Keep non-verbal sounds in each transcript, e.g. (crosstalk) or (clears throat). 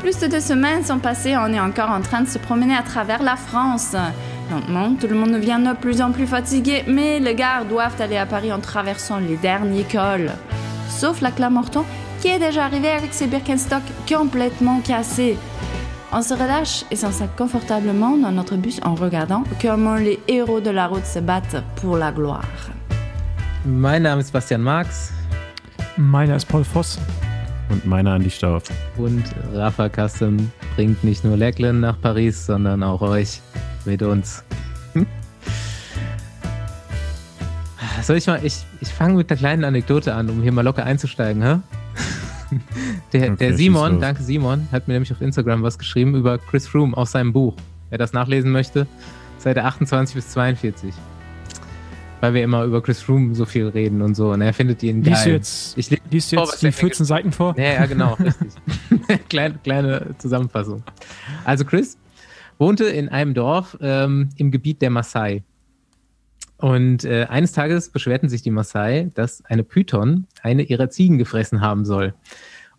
Plus de deux semaines sont passées, on est encore en train de se promener à travers la France. Lentement, tout le monde devient de plus en plus fatigué, mais les gars doivent aller à Paris en traversant les derniers cols. Sauf la Clamorton, qui est déjà arrivée avec ses Birkenstock complètement cassés. On se relâche et s'installe confortablement dans notre bus en regardant comment les héros de la route se battent pour la gloire. Mein Name ist Bastian Marx. Meiner ist Paul Voss. Und meiner Andi Stauf. Und Rafa Custom bringt nicht nur Lecklen nach Paris, sondern auch euch mit uns. Soll ich mal, ich, ich fange mit einer kleinen Anekdote an, um hier mal locker einzusteigen, hä? (laughs) Der, Okay, der Simon, danke Simon, hat mir nämlich auf Instagram was geschrieben über Chris Froome aus seinem Buch. Wer das nachlesen möchte, Seite 28 bis 42. Weil wir immer über Chris Froome so viel reden und so. Und er findet ihn geil. Liest du jetzt, ich lese liest du vor, jetzt die er mir 14 Seiten vor? ja, ja, genau, (laughs) richtig. (laughs) kleine, kleine Zusammenfassung. Also Chris wohnte in einem Dorf ähm, im Gebiet der Maasai. Und äh, eines Tages beschwerten sich die Maasai, dass eine Python eine ihrer Ziegen gefressen haben soll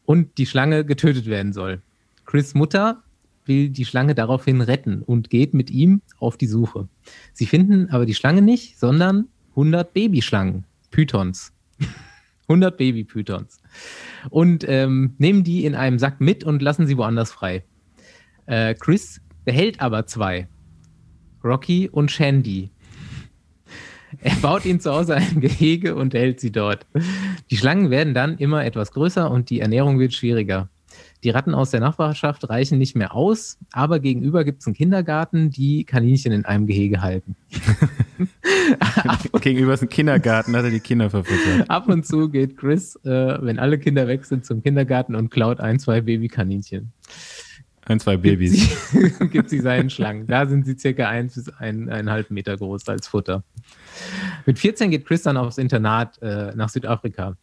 und die Schlange getötet werden soll. Chris Mutter will die Schlange daraufhin retten und geht mit ihm auf die Suche. Sie finden aber die Schlange nicht, sondern 100 Babyschlangen, Pythons. (laughs) 100 Baby-Pythons und ähm, nehmen die in einem Sack mit und lassen sie woanders frei. Äh, Chris behält aber zwei. Rocky und Shandy. Er baut ihnen zu Hause ein Gehege und hält sie dort. Die Schlangen werden dann immer etwas größer und die Ernährung wird schwieriger. Die Ratten aus der Nachbarschaft reichen nicht mehr aus, aber gegenüber gibt es einen Kindergarten, die Kaninchen in einem Gehege halten. (laughs) Gegenüber ist ein Kindergarten, hat er die Kinder verfüttert. Ab und zu geht Chris, äh, wenn alle Kinder weg sind, zum Kindergarten und klaut ein, zwei Babykaninchen. Ein, zwei Gibt Babys. sie, (laughs) gibt sie seinen Schlangen. Da sind sie circa eins bis ein, eineinhalb Meter groß als Futter. Mit 14 geht Chris dann aufs Internat äh, nach Südafrika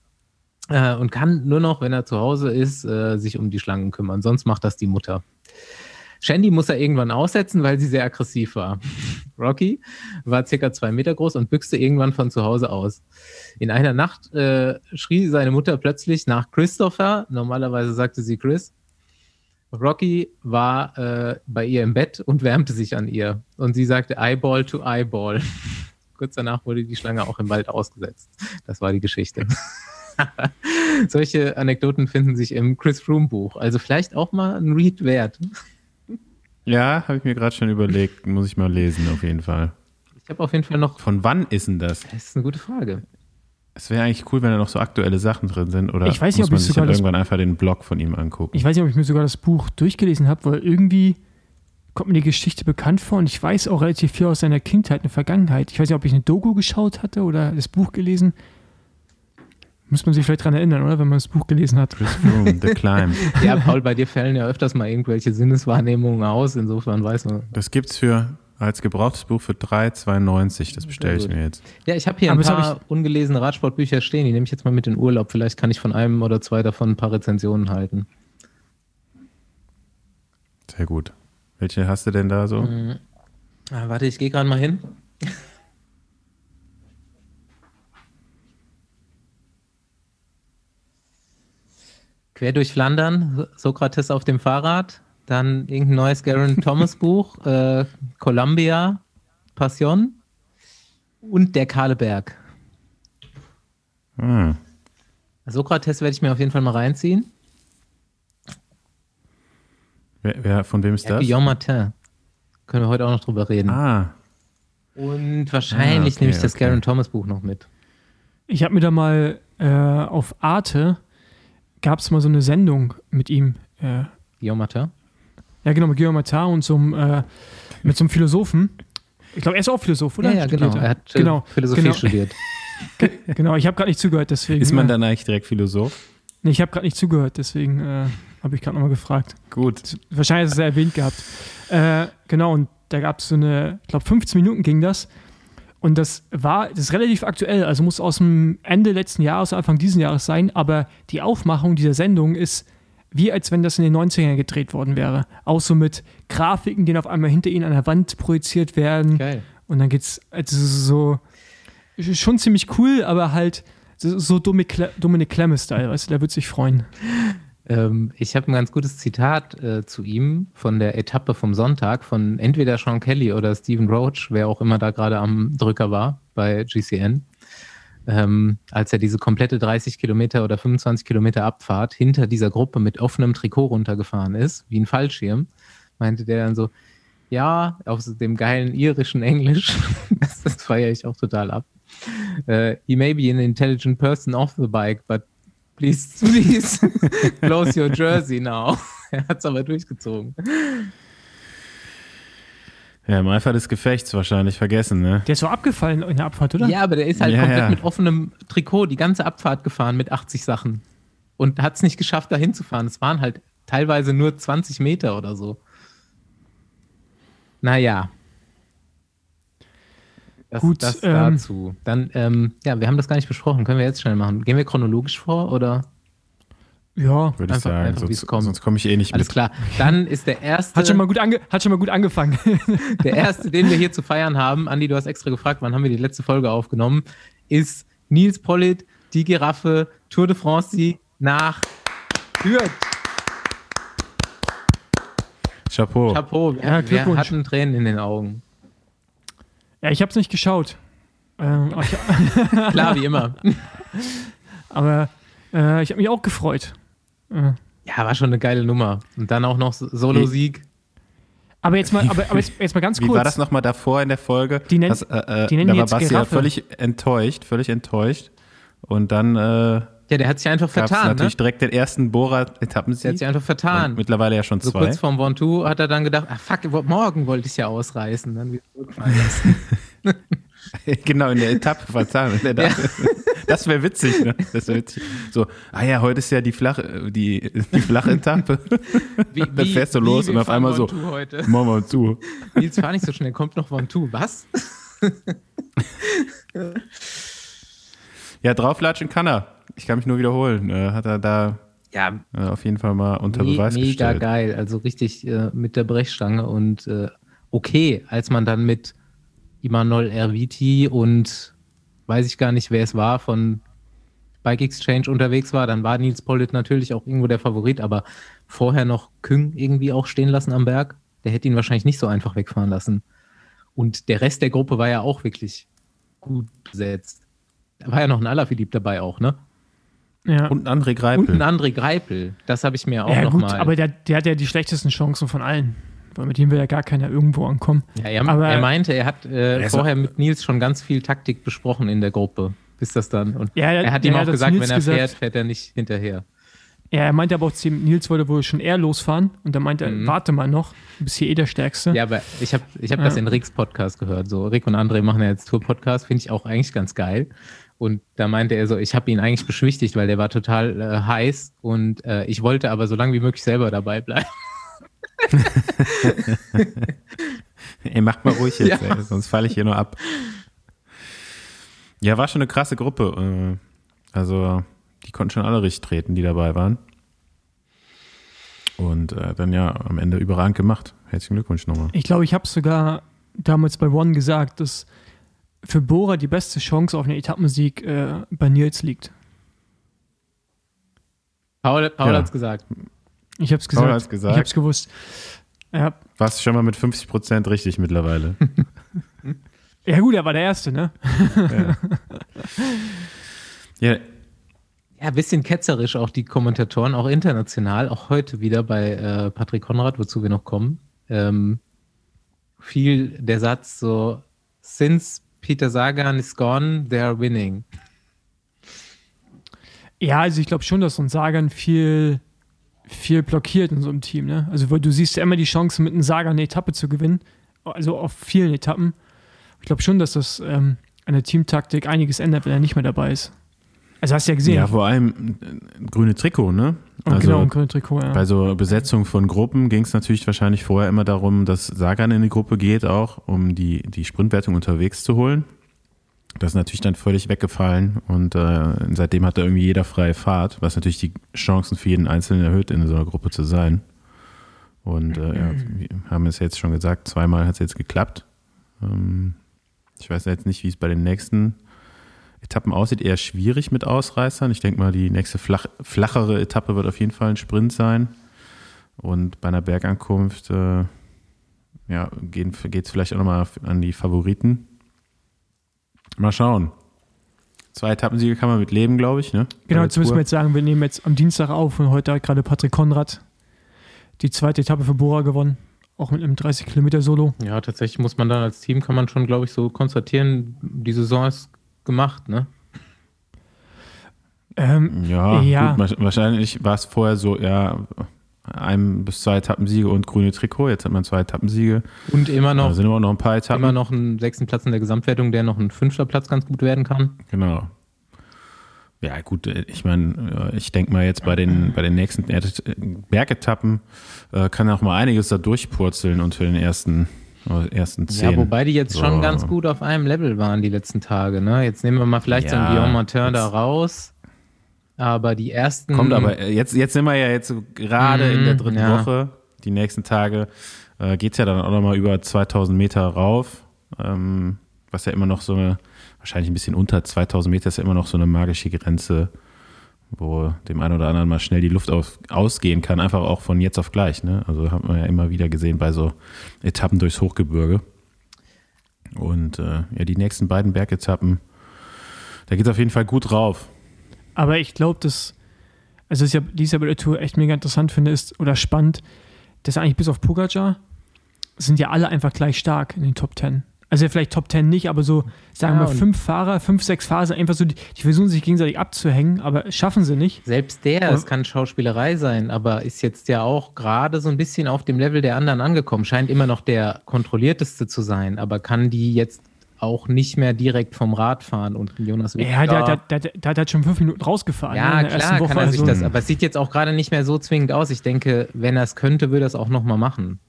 äh, und kann nur noch, wenn er zu Hause ist, äh, sich um die Schlangen kümmern. Sonst macht das die Mutter. Shandy muss er irgendwann aussetzen, weil sie sehr aggressiv war. (laughs) Rocky war circa zwei Meter groß und büchste irgendwann von zu Hause aus. In einer Nacht äh, schrie seine Mutter plötzlich nach Christopher. Normalerweise sagte sie Chris. Rocky war äh, bei ihr im Bett und wärmte sich an ihr. Und sie sagte Eyeball to Eyeball. (laughs) Kurz danach wurde die Schlange auch im Wald ausgesetzt. Das war die Geschichte. (laughs) (laughs) Solche Anekdoten finden sich im Chris Froome Buch. Also vielleicht auch mal ein Read wert. Ja, habe ich mir gerade schon überlegt. Muss ich mal lesen, auf jeden Fall. Ich habe auf jeden Fall noch. Von wann ist denn das? Das ist eine gute Frage. Es wäre eigentlich cool, wenn da noch so aktuelle Sachen drin sind. Oder Ich weiß nicht, muss ob man ich sich sogar irgendwann einfach den Blog von ihm angucken. Ich weiß nicht, ob ich mir sogar das Buch durchgelesen habe, weil irgendwie kommt mir die Geschichte bekannt vor und ich weiß auch relativ viel aus seiner Kindheit und Vergangenheit. Ich weiß nicht, ob ich eine Doku geschaut hatte oder das Buch gelesen. Muss man sich vielleicht dran erinnern, oder? Wenn man das Buch gelesen hat. Chris Froome, The Climb. (laughs) Ja, Paul, bei dir fällen ja öfters mal irgendwelche Sinneswahrnehmungen aus. Insofern weiß man. Das gibt's für als gebrauchtes Buch für 3,92. Das bestelle ich mir jetzt. Ja, ich habe hier Aber ein paar ungelesene Radsportbücher stehen. Die nehme ich jetzt mal mit in Urlaub. Vielleicht kann ich von einem oder zwei davon ein paar Rezensionen halten. Sehr gut. Welche hast du denn da so? Ah, warte, ich gehe gerade mal hin. Quer durch Flandern, Sokrates auf dem Fahrrad, dann irgendein neues Garen (laughs) Thomas Buch, äh, Columbia, Passion und der Kahle Berg. Ah, Sokrates werde ich mir auf jeden Fall mal reinziehen. wer, wer, von wem ist Ja, das? Guillaume Martin. Können wir heute auch noch drüber reden. Ah, Und wahrscheinlich Ah, okay, nehme ich das okay. Garen Thomas Buch noch mit. Ich habe mir da mal äh, auf Arte gab es mal so eine Sendung mit ihm. Äh, Guillaume Martin. ja, genau, mit Guillaume Martin und so einem, äh, mit so einem Philosophen. Ich glaube, er ist auch Philosoph, oder? Ja, ja, genau. Er hat äh, genau, Philosophie genau, studiert. (laughs) Genau, ich habe gerade nicht zugehört, deswegen. ist man äh, dann eigentlich direkt Philosoph? Nee, ich habe gerade nicht zugehört, deswegen äh, habe ich gerade nochmal gefragt. Gut. Wahrscheinlich ist es erwähnt gehabt. Äh, genau, und da gab es so eine, ich glaube, 15 Minuten ging das. Und das war, das ist relativ aktuell, also muss aus dem Ende letzten Jahres, Anfang diesen Jahres sein, aber die Aufmachung dieser Sendung ist wie als wenn das in den 90ern gedreht worden wäre. Auch so mit Grafiken, die auf einmal hinter ihnen an der Wand projiziert werden. Geil. Und dann geht's also so schon ziemlich cool, aber halt so, so Dominik Cle- Dominik Klemme-Style, weißt du, der wird sich freuen. Ähm, ich habe ein ganz gutes Zitat äh, zu ihm von der Etappe vom Sonntag von entweder Sean Kelly oder Stephen Roach, wer auch immer da gerade am Drücker war bei GCN. Ähm, als er diese komplette 30 Kilometer oder 25 Kilometer Abfahrt hinter dieser Gruppe mit offenem Trikot runtergefahren ist, wie ein Fallschirm, meinte der dann so, ja, auf dem geilen irischen Englisch, (laughs) das, feiere ich auch total ab. Uh, he may be an intelligent person off the bike, but please, please, (laughs) close your jersey now. (laughs) er hat es aber durchgezogen. Ja, im Eifer des Gefechts wahrscheinlich vergessen, ne? Der ist so abgefallen in der Abfahrt, oder? Ja, aber der ist halt Ja, komplett ja. mit offenem Trikot die ganze Abfahrt gefahren mit 80 Sachen. Und hat es nicht geschafft, da hinzufahren. Es waren halt teilweise nur 20 Meter oder so. Naja. Das, Gut, das ähm, dazu. Dann, ähm, ja, wir haben das gar nicht besprochen. Können wir jetzt schnell machen? Gehen wir chronologisch vor oder? Ja. Würde ich Einfach- sagen. einfach, sonst kommt. sonst komme ich eh nicht Alles mit. klar. Dann ist der erste, Hat schon, mal gut ange hat schon mal gut angefangen. (laughs) der erste, den wir hier zu feiern haben. Andi, du hast extra gefragt, wann haben wir die letzte Folge aufgenommen? Ist Nils Pollitt, die Giraffe, Tour de France Sieg nach Fürth. Chapeau. Chapeau, wir, Ja, wir hatten Tränen in den Augen. Ja, ich habe es nicht geschaut. Ähm, (laughs) (laughs) Klar, wie immer. aber äh, ich habe mich auch gefreut. Äh, Ja, war schon eine geile Nummer. Und dann auch noch Solo-Sieg. aber jetzt mal, aber, aber jetzt, jetzt mal ganz Wie kurz. war das nochmal davor in der Folge? Die nennt- Das, äh, äh, die nennen da die war jetzt Basti ja völlig enttäuscht, völlig enttäuscht. Und dann äh, Ja, der hat sich einfach gab es vertan. Ne? natürlich direkt den ersten Der hat Bohrer-Etappensieg. sich einfach vertan. Und Mittlerweile ja schon So zwei. kurz vorm Ventoux hat er dann gedacht, ah fuck, morgen wollte ich ja ausreißen. Dann (laughs) genau, in der Etappe vertan. Der Etappe. (laughs) Das wäre witzig, ne? Das wär witzig. So, ah ja, heute ist ja die flache, die, (laughs) die flache Etappe. Wie, Dann fährst du los wir und auf einmal so- Heute. Machen wir mal zu. Nils, fahr nicht so schnell, kommt noch Ventoux. Was? Ja, drauflatschen kann er. Ich kann mich nur wiederholen. Äh, hat er da Ja, äh, auf jeden Fall mal unter Me Beweis mega gestellt. geil, also richtig äh, mit der Brechstange und äh, okay, als man dann mit Imanol Erviti und weiß ich gar nicht, wer es war, von Bike Exchange unterwegs war, dann war Nils Pollitt natürlich auch irgendwo der Favorit, aber vorher noch Küng irgendwie auch stehen lassen am Berg, der hätte ihn wahrscheinlich nicht so einfach wegfahren lassen. Und der Rest der Gruppe war ja auch wirklich gut besetzt. Da war ja noch ein Alaphilippe dabei auch, ne? ja. Und ein André Greipel. Und ein André Greipel, das habe ich mir auch ja, noch gut, mal. aber der, der hat ja die schlechtesten Chancen von allen. Weil mit dem will ja gar keiner irgendwo ankommen. Ja, er, Aber- er meinte, er hat äh, Er vorher mit Nils schon ganz viel Taktik besprochen in der Gruppe, bis das dann. Und Ja, er hat ja, ihm auch gesagt, Nils wenn er gesagt. fährt, fährt er nicht hinterher. Ja, er meinte aber auch Nils wollte wohl schon eher losfahren. Und dann meinte er, Mhm. warte mal noch, du bist hier eh der Stärkste. Ja, aber ich habe ich hab Ja. das in Ricks Podcast gehört. So, Rick und André machen ja jetzt Tour-Podcast, finde ich auch eigentlich ganz geil. Und da meinte er so, ich habe ihn eigentlich beschwichtigt, weil der war total äh, heiß und äh, ich wollte aber so lange wie möglich selber dabei bleiben. (laughs) Ey, macht mal ruhig jetzt, Ja. ey, sonst falle ich hier nur ab. Ja, war schon eine krasse Gruppe. äh, Also, die konnten schon alle richtig treten, die dabei waren. Und äh, dann ja, am Ende überragend gemacht. Herzlichen Glückwunsch nochmal. Ich glaube, ich habe sogar damals bei One gesagt, dass für Bora die beste Chance auf einen Etappensieg äh, bei Nils liegt. Paul, Paul Ja. hat's gesagt. Ich habe es gesagt. Paul hat's gesagt. Ich habe es gewusst. Ja. Warst schon mal mit 50 Prozent richtig mittlerweile. (laughs) ja gut, er war der Erste, ne? ja, Ja, ein bisschen ketzerisch auch die Kommentatoren, auch international, auch heute wieder bei äh, Patrick Konrad, wozu wir noch kommen. Ähm, viel der Satz so, since Peter Sagan is gone, they are winning. Ja, also ich glaube schon, dass so ein Sagan viel, viel blockiert in so einem Team. Ne? Also weil du siehst ja immer die Chance, mit einem Sagan eine Etappe zu gewinnen. Also auf vielen Etappen. Ich glaube schon, dass das ähm, an der Teamtaktik einiges ändert, wenn er nicht mehr dabei ist. Also hast du ja gesehen. ja, vor allem äh, grüne Trikot, ne? Und Also genau, grünen Trikot, ja. bei so Besetzung von Gruppen ging es natürlich wahrscheinlich vorher immer darum, dass Sagan in die Gruppe geht, auch um die, die Sprintwertung unterwegs zu holen. Das ist natürlich dann völlig weggefallen und äh, seitdem hat da irgendwie jeder freie Fahrt, was natürlich die Chancen für jeden Einzelnen erhöht, in so einer Gruppe zu sein. Und äh, ja, wir haben es jetzt schon gesagt, zweimal hat es jetzt geklappt. Ähm, ich weiß jetzt nicht, wie es bei den nächsten Etappen aussieht, eher schwierig mit Ausreißern. Ich denke mal, die nächste flach, flachere Etappe wird auf jeden Fall ein Sprint sein. Und bei einer Bergankunft äh, ja, geht es vielleicht auch nochmal an die Favoriten. Mal schauen. Zwei Etappensiege kann man mit leben, glaube ich. Ne? Genau, jetzt müssen wir jetzt sagen, wir nehmen jetzt am Dienstag auf und heute hat gerade Patrick Konrad die zweite Etappe für Bora gewonnen. Auch mit einem 30 Kilometer Solo. Ja, tatsächlich muss man dann als Team, kann man schon, glaube ich, so konstatieren, die Saison ist gemacht, ne? Ähm, ja, ja. Gut, wahrscheinlich war es vorher so, ja, ein bis zwei Etappensiege und grüne Trikot. Jetzt hat man zwei Etappensiege. Und immer noch, da sind immer noch ein paar Etappen. Immer noch einen sechsten Platz in der Gesamtwertung, der noch ein fünfter Platz ganz gut werden kann. Genau. Ja, gut, ich meine, ich denke mal jetzt bei den, bei den nächsten Bergetappen äh, kann auch mal einiges da durchpurzeln unter den ersten, ersten zehn. Ja, wobei die jetzt so. schon ganz gut auf einem Level waren die letzten Tage. Ne? Jetzt nehmen wir mal vielleicht ja, so einen Guillaume Martin da raus. Aber die ersten. Kommt aber, äh, jetzt, jetzt sind wir ja jetzt gerade mm, in der mhm, dritten ja. Woche. Die nächsten Tage äh, geht es ja dann auch nochmal über 2000 Meter rauf. Ähm, was ja immer noch so eine, wahrscheinlich ein bisschen unter 2000 Meter ist ja immer noch so eine magische Grenze, wo dem einen oder anderen mal schnell die Luft auf, ausgehen kann. Einfach auch von jetzt auf gleich. Ne? Also hat man ja immer wieder gesehen bei so Etappen durchs Hochgebirge. Und äh, ja, die nächsten beiden Bergetappen, da geht es auf jeden Fall gut drauf. Aber ich glaube, dass, also was ich ja dieses bei der Tour echt mega interessant finde, ist, oder spannend, dass eigentlich bis auf Pogacar sind ja alle einfach gleich stark in den Top Ten. Also ja, vielleicht Top Ten nicht, aber so, sagen wir ja, mal, fünf Fahrer, fünf, sechs Fahrer sind einfach so, die, die, versuchen sich gegenseitig abzuhängen, aber schaffen sie nicht. Selbst der, es kann Schauspielerei sein, aber ist jetzt ja auch gerade so ein bisschen auf dem Level der anderen angekommen. Scheint immer noch der kontrollierteste zu sein, aber kann die jetzt auch nicht mehr direkt vom Rad fahren und Jonas Ja, der, der, der, der, hat schon fünf Minuten rausgefahren. Ja, ne, klar, kann er sich also. das, aber es sieht jetzt auch gerade nicht mehr so zwingend aus. Ich denke, wenn er es könnte, würde er es auch nochmal machen.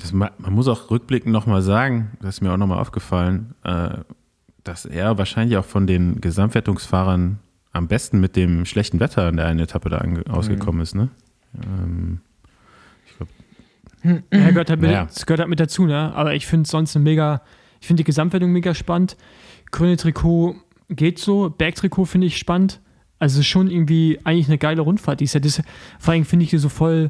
Das, man muss auch rückblickend nochmal sagen, das ist mir auch nochmal aufgefallen, äh, dass er wahrscheinlich auch von den Gesamtwertungsfahrern am besten mit dem schlechten Wetter in der einen Etappe da ausgekommen mhm. ist, ne? Ähm, ich glaube. Ja, gehört halt mit, naja. das gehört halt mit dazu, ne? Aber ich finde es sonst eine mega ich finde die Gesamtwertung mega spannend. Grüne Trikot geht so. Bergtrikot finde ich spannend. Also schon irgendwie eigentlich eine geile Rundfahrt. Die ist ja das, vor allem finde ich die so voll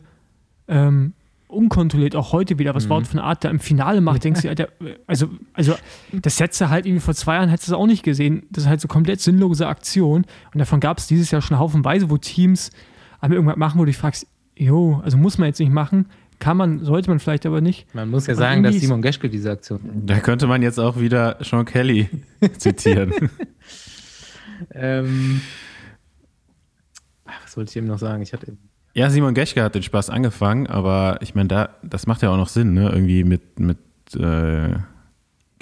ähm, unkontrolliert, auch heute wieder, was mhm. Wort von Art da im Finale macht, denkst du, Alter, also, also das setzt er halt irgendwie vor zwei Jahren, hättest du es auch nicht gesehen. Das ist halt so komplett sinnlose Aktion. Und davon gab es dieses Jahr schon haufenweise, wo Teams aber irgendwas machen, wo du dich fragst, jo, also muss man jetzt nicht machen. Kann man, sollte man vielleicht aber nicht. Man muss ja sagen, dass Simon Geschke diese Aktion. Da könnte man jetzt auch wieder Sean Kelly (laughs) zitieren. ähm, was wollte ich eben noch sagen? Ich hatte ja, Simon Geschke hat den Spaß angefangen, aber ich meine, da, das macht ja auch noch Sinn, ne? Irgendwie mit, mit äh,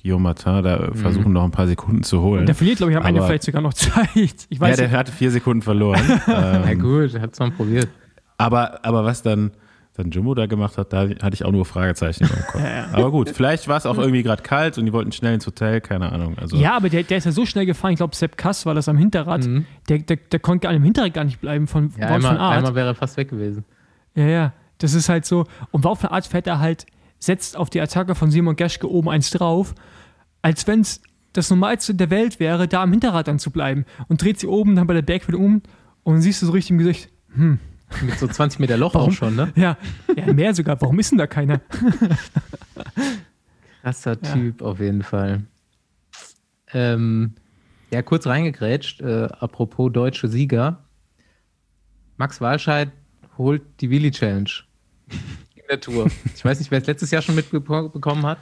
Guillaume Martin da mhm. versuchen noch ein paar Sekunden zu holen. der verliert, glaube ich, am Ende vielleicht sogar noch (laughs) Zeit. Ich weiß ja, der nicht. hatte vier Sekunden verloren. (laughs) ähm, Na gut, hat es mal probiert. Aber, aber was dann, dann Jumbo da gemacht hat, da hatte ich auch nur Fragezeichen im Kopf. (laughs) ja, ja. Aber gut, vielleicht war es auch irgendwie gerade kalt und die wollten schnell ins Hotel, keine Ahnung. Also ja, aber der, der ist ja so schnell gefahren, ich glaube, Sepp Kass war das am Hinterrad. Mhm. Der, der, der konnte gar, im Hinterrad gar nicht bleiben von ja, einmal, von Art. Einmal wäre er fast weg gewesen. Ja, ja. Das ist halt so. Und Wout von Art fährt er halt, setzt auf die Attacke von Simon Geschke oben eins drauf, als wenn es das Normalste der Welt wäre, da am Hinterrad dann zu bleiben. Und dreht sie oben dann bei der Bergwelle um und siehst du so richtig im Gesicht, hm, mit so 20 Meter Loch Warum? auch schon, ne? Ja, ja, mehr sogar. Warum ist denn da keiner? Krasser Typ ja. auf jeden Fall. Ähm, ja, kurz reingegrätscht, äh, apropos deutsche Sieger. Max Walscheid holt die Willy Challenge in der Tour. Ich weiß nicht, wer es letztes Jahr schon mitbekommen hat.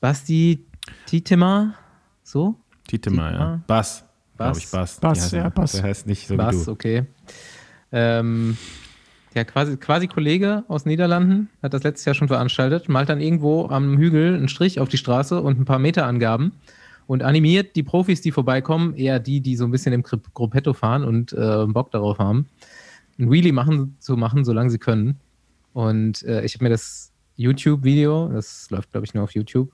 Basti Tietema, so? Tietema, ja. Bass. Bass. Ich, Bass. Bass, ja, Bass. Der heißt nicht so Bass, wie du. okay. Ähm, der quasi, quasi Kollege aus Niederlanden hat das letztes Jahr schon veranstaltet, malt dann irgendwo am Hügel einen Strich auf die Straße und ein paar Meterangaben und animiert die Profis, die vorbeikommen, eher die, die so ein bisschen im Gruppetto fahren und äh, Bock darauf haben, ein Wheelie machen, zu machen, solange sie können. Und äh, ich habe mir das YouTube-Video, das läuft, glaube ich, nur auf YouTube,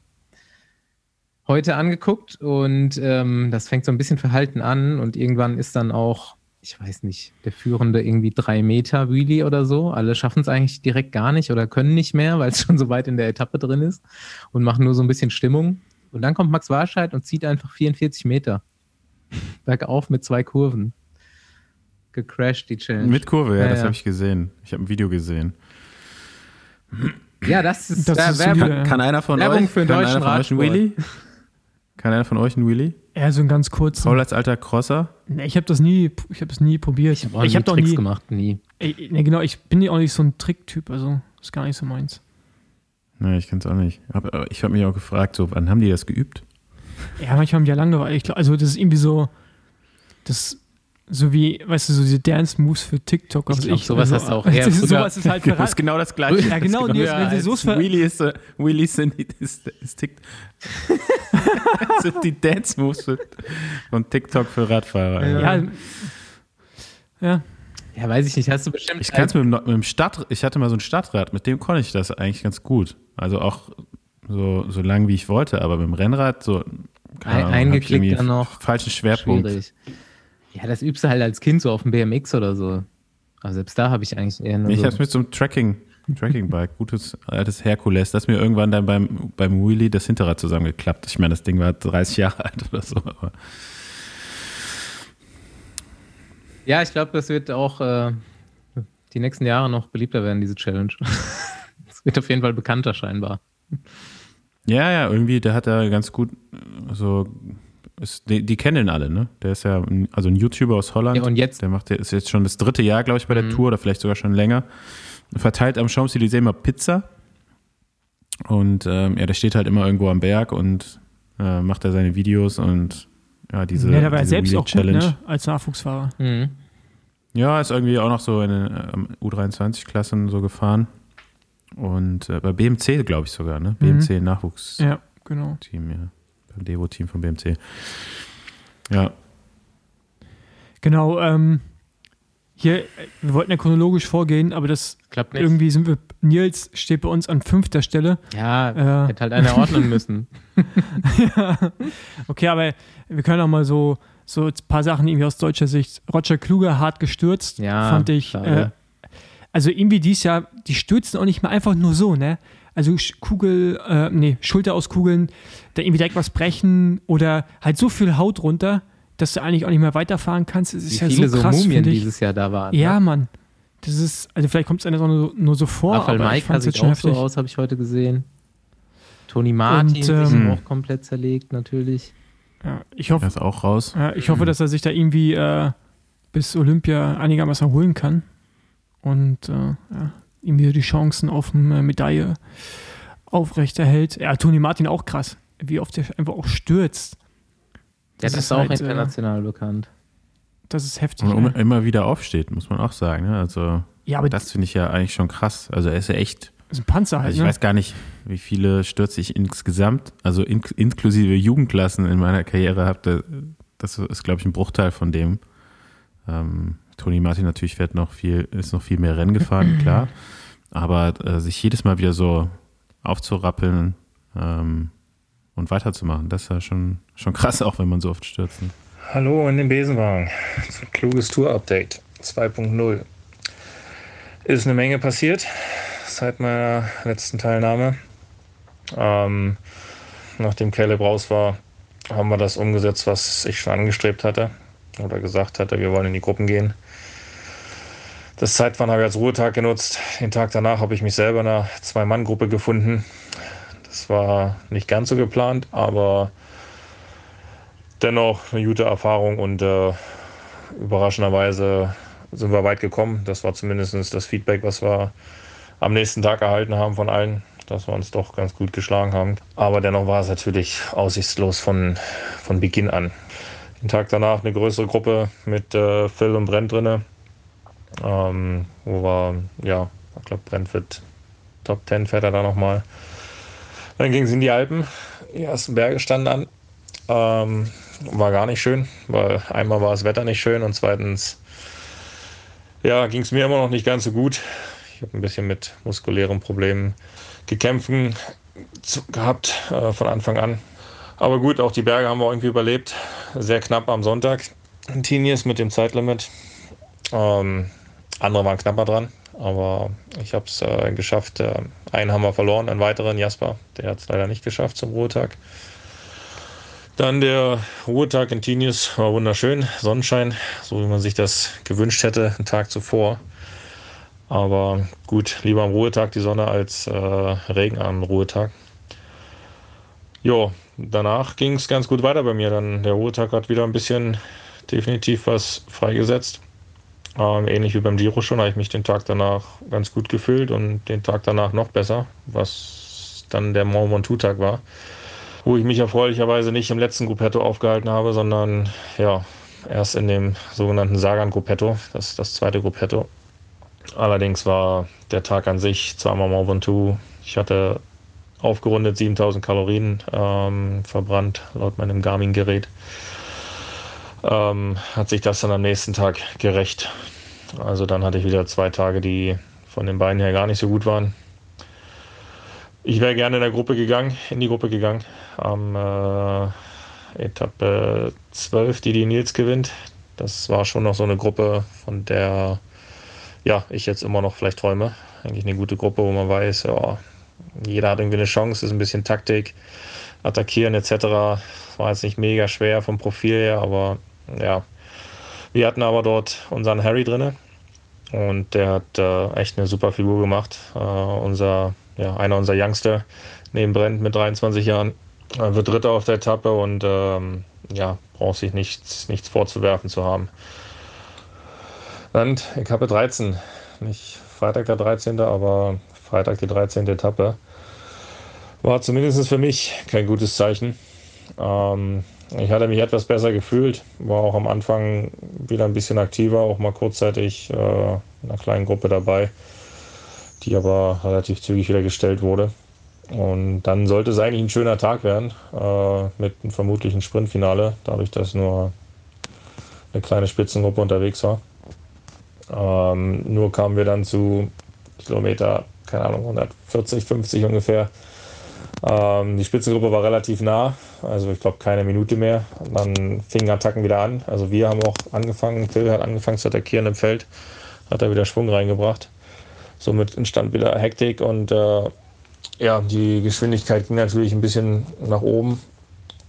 heute angeguckt und ähm, das fängt so ein bisschen verhalten an und irgendwann ist dann auch ich weiß nicht, der führende irgendwie drei Meter Wheelie oder so. Alle schaffen es eigentlich direkt gar nicht oder können nicht mehr, weil es (laughs) schon so weit in der Etappe drin ist und machen nur so ein bisschen Stimmung. Und dann kommt Max Warscheid und zieht einfach 44 Meter. (laughs) Bergauf mit zwei Kurven. Gecrashed die Challenge. Mit Kurve, ja, Ja, das ja. habe ich gesehen. Ich habe ein Video gesehen. Ja, das ist, Das da ist Werbung. Ja. Kann einer von Werbung euch, für den kann deutschen Radsport. Wheelie? Kann einer von euch einen Wheelie? Eher so ein ganz kurz. Paul als alter Crosser? Nee, ich habe das nie, ich habe es nie probiert. Ich habe auch ich nie habe doch Tricks nie. gemacht, nie. Ey, nee, genau, ich bin ja auch nicht so ein Tricktyp, also ist gar nicht so meins. Nee, ich kann es auch nicht. Aber ich habe mich auch gefragt, so, wann haben die das geübt? Ja, manchmal haben die ja Langeweile. Ich glaub, also das ist irgendwie so, das so wie, weißt du, so diese Dance-Moves für TikTok. Ich was glaub, sowas also, hast du auch das ist, früher- sowas ist halt (laughs) Das für ist genau das Gleiche. Ja, genau, Das ist Nils, wenn sie so Wheelie ist, Wheelie sind, ist, ist Tick, (laughs) sind die Dance-Moves von TikTok für Radfahrer. Ja, ja, Ja, weiß ich nicht. Hast du bestimmt. Ich kann es mit, dem- mit dem Stadt, ich hatte mal so ein Stadtrad, mit dem konnte ich das eigentlich ganz gut. Also auch so, so lang wie ich wollte, aber mit dem Rennrad so keine Ein- Ahnung, ich eingeklickt dann noch. falschen Schwerpunkt. schwierig. Ja, das übst du halt als Kind so auf dem BMX oder so. Aber selbst da habe ich eigentlich eher nur Ich so. habe es mit so einem Tracking, Tracking-Bike, gutes altes Herkules, das mir irgendwann dann beim, beim Wheelie das Hinterrad zusammengeklappt. Ich meine, das Ding war 30 Jahre (laughs) alt oder so. Aber Ja, ich glaube, das wird auch äh, die nächsten Jahre noch beliebter werden, diese Challenge. (laughs) Es wird auf jeden Fall bekannter scheinbar. ja, ja, irgendwie, der hat da ganz gut äh, so. Ist, die, die kennen ihn alle, ne? Der ist ja ein, also ein YouTuber aus Holland. Ja, und jetzt- Der macht, der ist jetzt schon das dritte Jahr, glaube ich, bei der Mhm. Tour oder vielleicht sogar schon länger. Verteilt am Champs-Élysées immer Pizza. Und ähm, ja, der steht halt immer irgendwo am Berg und äh, macht da seine Videos und ja, diese, ja, da war er diese selbst auch gut, ne? als Nachwuchsfahrer. Mhm. Ja, ist irgendwie auch noch so in den ähm, U23-Klassen so gefahren. Und äh, bei BMC, glaube ich sogar, ne? Mhm. BMC Nachwuchsteam, Ja, genau. ja. Devo-Team von BMC. Ja, Genau, ähm, hier, wir wollten ja chronologisch vorgehen, aber das Klappt nicht. irgendwie sind wir, Nils steht bei uns an fünfter Stelle. Ja, Äh. hätte halt einer ordnen müssen. (laughs) Okay, aber wir können auch mal so, so ein paar Sachen irgendwie aus deutscher Sicht. Roger Kluge hart gestürzt, Ja, fand ich. Äh, also irgendwie dies Jahr, die stürzen auch nicht mehr einfach nur so, ne? Also Kugel, äh, nee, Schulter auskugeln, da irgendwie direkt was brechen oder halt so viel Haut runter, dass du eigentlich auch nicht mehr weiterfahren kannst. Es ist Wie ja viele so so, krass, Mumien finde ich. dieses Jahr da waren. Ja, ne? Mann. Das ist, also vielleicht kommt es einer so nur, nur so vor, Rafael aber Maika sieht jetzt schon auch so heftig. aus, habe ich heute gesehen. Toni Martin Und, ähm, auch komplett zerlegt, natürlich. Ja, ich er hoffe, ist auch raus. Ja, ich hoffe, dass er sich da irgendwie äh, bis Olympia einigermaßen erholen kann und äh, ja, irgendwie so die Chancen auf eine Medaille aufrechterhält. Ja, Toni Martin auch krass, wie oft er einfach auch stürzt. Der Das ist ist auch halt, äh, international bekannt. Das ist heftig. Und ne? immer wieder aufsteht, muss man auch sagen. Ne? Also, Ja, aber das das finde ich ja eigentlich schon krass. Also, er ist ja echt. ist ein Panzer halt. Also, ich ne? weiß gar nicht, wie viele Stürze ich insgesamt, also in, inklusive Jugendklassen in meiner Karriere habe. Das ist, glaube ich, ein Bruchteil von dem. Ähm, Toni Martin natürlich fährt noch viel, ist noch viel mehr Rennen gefahren, (clears throat) klar. Aber äh, sich jedes Mal wieder so aufzurappeln ähm, und weiterzumachen, das ist ja schon, schon krass, auch wenn man so oft stürzt. Ne? Hallo in den Besenwagen. Kluges Tour-Update 2.0. Ist eine Menge passiert seit meiner letzten Teilnahme. Ähm, nachdem Caleb raus war, haben wir das umgesetzt, was ich schon angestrebt hatte oder gesagt hatte, wir wollen in die Gruppen gehen. Das Zeitfahren habe ich als Ruhetag genutzt. Den Tag danach habe ich mich selber in einer Zwei-Mann-Gruppe gefunden. Das war nicht ganz so geplant, aber dennoch eine gute Erfahrung und äh, überraschenderweise sind wir weit gekommen. Das war zumindest das Feedback, was wir am nächsten Tag erhalten haben von allen, dass wir uns doch ganz gut geschlagen haben. Aber dennoch war es natürlich aussichtslos von, von Beginn an. Den Tag danach eine größere Gruppe mit äh, Phil und Brent drinne, ähm, wo wir, ja, ich glaube, Brent wird Top 10 fährt er da nochmal. Dann ging es in die Alpen. Die ersten Berge standen an. Ähm, war gar nicht schön, weil einmal war das Wetter nicht schön und zweitens ja, ging es mir immer noch nicht ganz so gut. Ich habe ein bisschen mit muskulären Problemen gekämpft gehabt äh, von Anfang an. Aber gut, auch die Berge haben wir irgendwie überlebt. Sehr knapp am Sonntag. Tinius mit dem Zeitlimit. Ähm, andere waren knapper dran, aber ich habe es äh, geschafft. Äh, einen haben wir verloren, einen weiteren, Jasper. Der hat es leider nicht geschafft zum Ruhetag. Dann der Ruhetag in Tinius war wunderschön, Sonnenschein, so wie man sich das gewünscht hätte, einen Tag zuvor. Aber gut, lieber am Ruhetag die Sonne als äh, Regen am Ruhetag. Jo, danach ging es ganz gut weiter bei mir. Dann der Ruhetag hat wieder ein bisschen definitiv was freigesetzt. Ähm, ähnlich wie beim Giro schon, habe ich mich den Tag danach ganz gut gefühlt und den Tag danach noch besser, was dann der Mont Ventoux-Tag war, wo ich mich erfreulicherweise nicht im letzten Gruppetto aufgehalten habe, sondern ja, erst in dem sogenannten Sagan-Gruppetto, das ist das zweite Gruppetto. Allerdings war der Tag an sich zweimal Mont Ventoux. Ich hatte aufgerundet 7000 Kalorien ähm, verbrannt, laut meinem Garmin-Gerät. Ähm, hat sich das dann am nächsten Tag gerecht. Also dann hatte ich wieder zwei Tage, die von den Beinen her gar nicht so gut waren. Ich wäre gerne in der Gruppe gegangen, in die Gruppe gegangen. Am äh, Etappe 12, die die Nils gewinnt. Das war schon noch so eine Gruppe, von der ja, ich jetzt immer noch vielleicht träume. Eigentlich eine gute Gruppe, wo man weiß, ja, jeder hat irgendwie eine Chance, ist ein bisschen Taktik, attackieren etc. War jetzt nicht mega schwer vom Profil her, aber ja. Wir hatten aber dort unseren Harry drinne und der hat äh, echt eine super Figur gemacht. Äh, unser, ja, einer unserer Youngster neben Brent mit 23 Jahren äh, wird Dritter auf der Etappe und ähm, ja, braucht sich nichts, nichts vorzuwerfen zu haben. Und Etappe 13, nicht Freitag der 13., aber Freitag die 13. Etappe. War zumindest für mich kein gutes Zeichen. Ähm, ich hatte mich etwas besser gefühlt, war auch am Anfang wieder ein bisschen aktiver, auch mal kurzzeitig äh, in einer kleinen Gruppe dabei, die aber relativ zügig wieder gestellt wurde. Und dann sollte es eigentlich ein schöner Tag werden, äh, mit einem vermutlichen Sprintfinale, dadurch, dass nur eine kleine Spitzengruppe unterwegs war. Ähm, nur kamen wir dann zu Kilometer, keine Ahnung, 140, 50 ungefähr. Ähm, die Spitzengruppe war relativ nah, also ich glaube keine Minute mehr. dann fingen Attacken wieder an. Also wir haben auch angefangen, Phil hat angefangen zu attackieren im Feld, hat da wieder Schwung reingebracht. Somit entstand wieder Hektik und äh, ja, die Geschwindigkeit ging natürlich ein bisschen nach oben.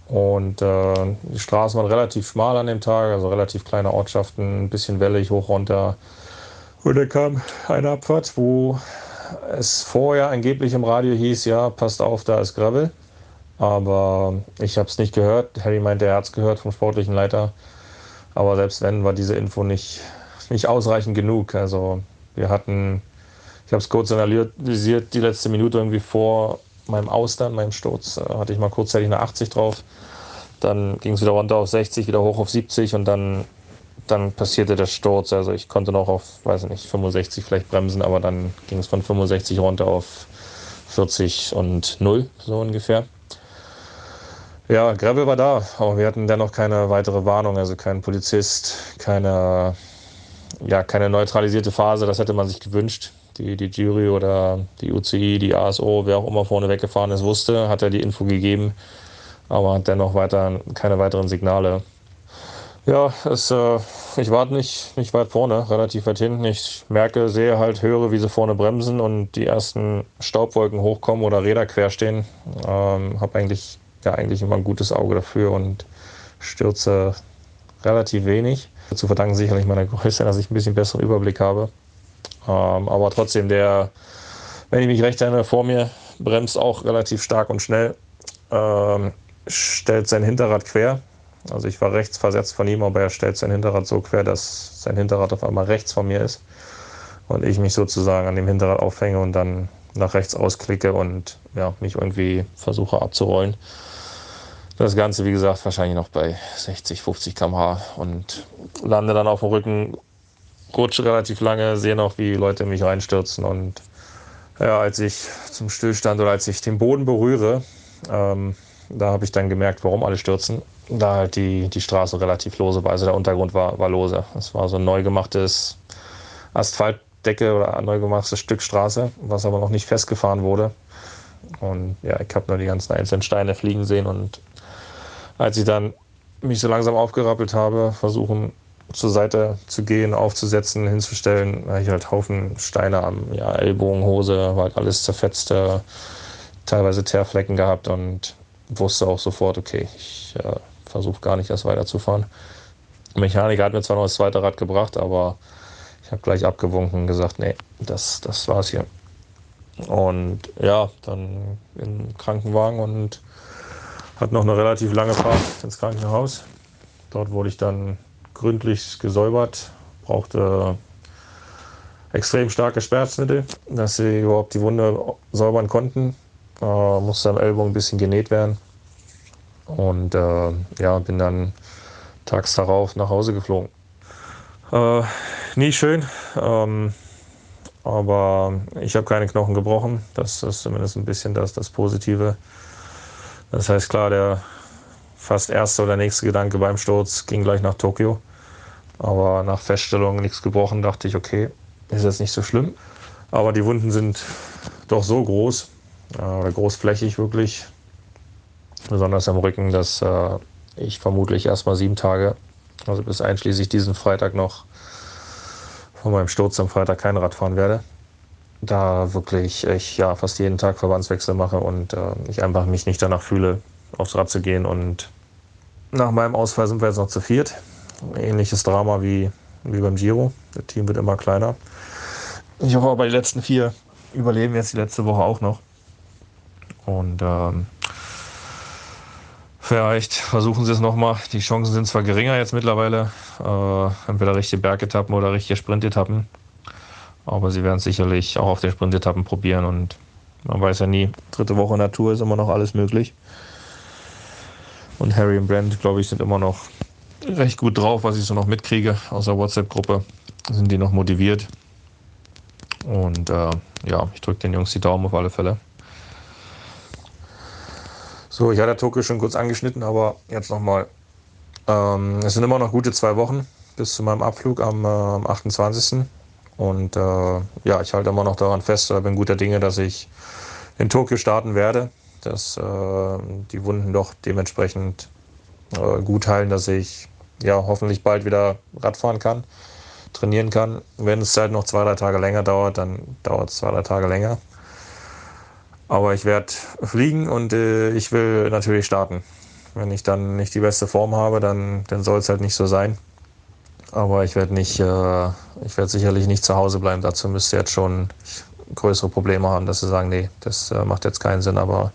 Und äh, die Straßen waren relativ schmal an dem Tag, also relativ kleine Ortschaften, ein bisschen wellig, hoch runter. Und dann kam eine Abfahrt, wo es vorher angeblich im Radio hieß, ja, passt auf, da ist Gravel. Aber ich habe es nicht gehört. Harry meinte, er hat es gehört vom sportlichen Leiter. Aber selbst wenn, war diese Info nicht, nicht ausreichend genug. Also wir hatten, ich habe es kurz analysiert, die letzte Minute irgendwie vor meinem Austern, meinem Sturz, äh, hatte ich mal kurzzeitig eine 80 drauf. Dann ging es wieder runter auf 60, wieder hoch auf 70 und dann, dann passierte der Sturz. Also ich konnte noch auf, weiß nicht, 65 vielleicht bremsen, aber dann ging es von 65 runter auf 40 und 0, so ungefähr. Ja, Gravel war da, aber wir hatten dennoch keine weitere Warnung, also kein Polizist, keine, ja, keine neutralisierte Phase, das hätte man sich gewünscht die, die Jury oder die UCI, die ASO, wer auch immer vorne weggefahren ist, wusste, hat er die Info gegeben, aber hat dennoch weiter keine weiteren Signale. Ja, es, äh, ich warte nicht, nicht weit vorne, relativ weit hinten. Ich merke, sehe halt, höre, wie sie vorne bremsen und die ersten Staubwolken hochkommen oder Räder quer stehen. Ähm, habe eigentlich, ja, eigentlich immer ein gutes Auge dafür und stürze relativ wenig. Zu verdanken sicherlich meiner Größe, dass ich ein bisschen besseren Überblick habe. Ähm, aber trotzdem, der, wenn ich mich recht erinnere, vor mir bremst auch relativ stark und schnell, ähm, stellt sein Hinterrad quer. Also ich war rechts versetzt von ihm, aber er stellt sein Hinterrad so quer, dass sein Hinterrad auf einmal rechts von mir ist und ich mich sozusagen an dem Hinterrad aufhänge und dann nach rechts ausklicke und ja, mich irgendwie versuche abzurollen. Das Ganze, wie gesagt, wahrscheinlich noch bei 60, 50 km/h und lande dann auf dem Rücken, rutsche relativ lange, sehe noch, wie Leute mich reinstürzen und ja, als ich zum Stillstand oder als ich den Boden berühre, ähm, da habe ich dann gemerkt, warum alle stürzen. Da halt die, die Straße relativ lose war, also der Untergrund war, war lose. Es war so ein neu gemachtes Asphaltdecke oder ein neu gemachtes Stück Straße, was aber noch nicht festgefahren wurde. Und ja, ich habe nur die ganzen einzelnen Steine fliegen sehen und als ich dann mich so langsam aufgerappelt habe, versuchen zur Seite zu gehen, aufzusetzen, hinzustellen. Hatte ich halt Haufen Steine am ja, Ellbogen, Hose, war halt alles zerfetzt, äh, teilweise Teerflecken gehabt und wusste auch sofort, okay, ich äh, versuche gar nicht erst weiterzufahren. Der Mechaniker hat mir zwar noch das zweite Rad gebracht, aber ich habe gleich abgewunken und gesagt, nee, das, das war's hier. Und ja, dann im Krankenwagen und hat noch eine relativ lange Fahrt ins Krankenhaus. Dort wurde ich dann gründlich gesäubert, brauchte extrem starke Schmerzmittel, dass sie überhaupt die Wunde säubern konnten. Äh, musste am Ellbogen ein bisschen genäht werden. Und äh, ja, bin dann tags darauf nach Hause geflogen. Äh, nie schön, ähm, aber ich habe keine Knochen gebrochen. Das ist zumindest ein bisschen das, das Positive. Das heißt, klar, der fast erste oder nächste Gedanke beim Sturz ging gleich nach Tokio. Aber nach Feststellung nichts gebrochen, dachte ich, okay, ist jetzt nicht so schlimm. Aber die Wunden sind doch so groß äh, oder großflächig wirklich, besonders am Rücken, dass äh, ich vermutlich erstmal sieben Tage, also bis einschließlich diesen Freitag noch von meinem Sturz am Freitag kein Rad fahren werde. Da wirklich ich ja fast jeden Tag Verbandswechsel mache und äh, ich einfach mich nicht danach fühle, aufs Rad zu gehen. Und nach meinem Ausfall sind wir jetzt noch zu viert. Ähnliches Drama wie, wie beim Giro. Das Team wird immer kleiner. Ich hoffe aber, die letzten vier überleben jetzt die letzte Woche auch noch. Und ähm, vielleicht versuchen sie es nochmal. Die Chancen sind zwar geringer jetzt mittlerweile, äh, entweder richtige Bergetappen oder richtige Sprintetappen. Aber sie werden es sicherlich auch auf den Sprintetappen probieren und man weiß ja nie, dritte Woche Natur ist immer noch alles möglich. Und Harry und Brent, glaube ich, sind immer noch recht gut drauf, was ich so noch mitkriege aus der WhatsApp-Gruppe. Sind die noch motiviert. Und äh, ja, ich drücke den Jungs die Daumen auf alle Fälle. So, ich hatte Tokio schon kurz angeschnitten, aber jetzt nochmal. Ähm, es sind immer noch gute zwei Wochen bis zu meinem Abflug am, äh, am 28. Und äh, ja, ich halte immer noch daran fest, oder bin guter Dinge, dass ich in Tokio starten werde, dass äh, die Wunden doch dementsprechend äh, gut heilen, dass ich ja hoffentlich bald wieder Radfahren kann, trainieren kann. Wenn es halt noch zwei, drei Tage länger dauert, dann dauert es zwei, drei Tage länger. Aber ich werde fliegen und äh, ich will natürlich starten. Wenn ich dann nicht die beste Form habe, dann, dann soll es halt nicht so sein. Aber ich werde nicht, äh, ich werde sicherlich nicht zu Hause bleiben. Dazu müsste jetzt schon größere Probleme haben, dass sie sagen, nee, das äh, macht jetzt keinen Sinn. Aber,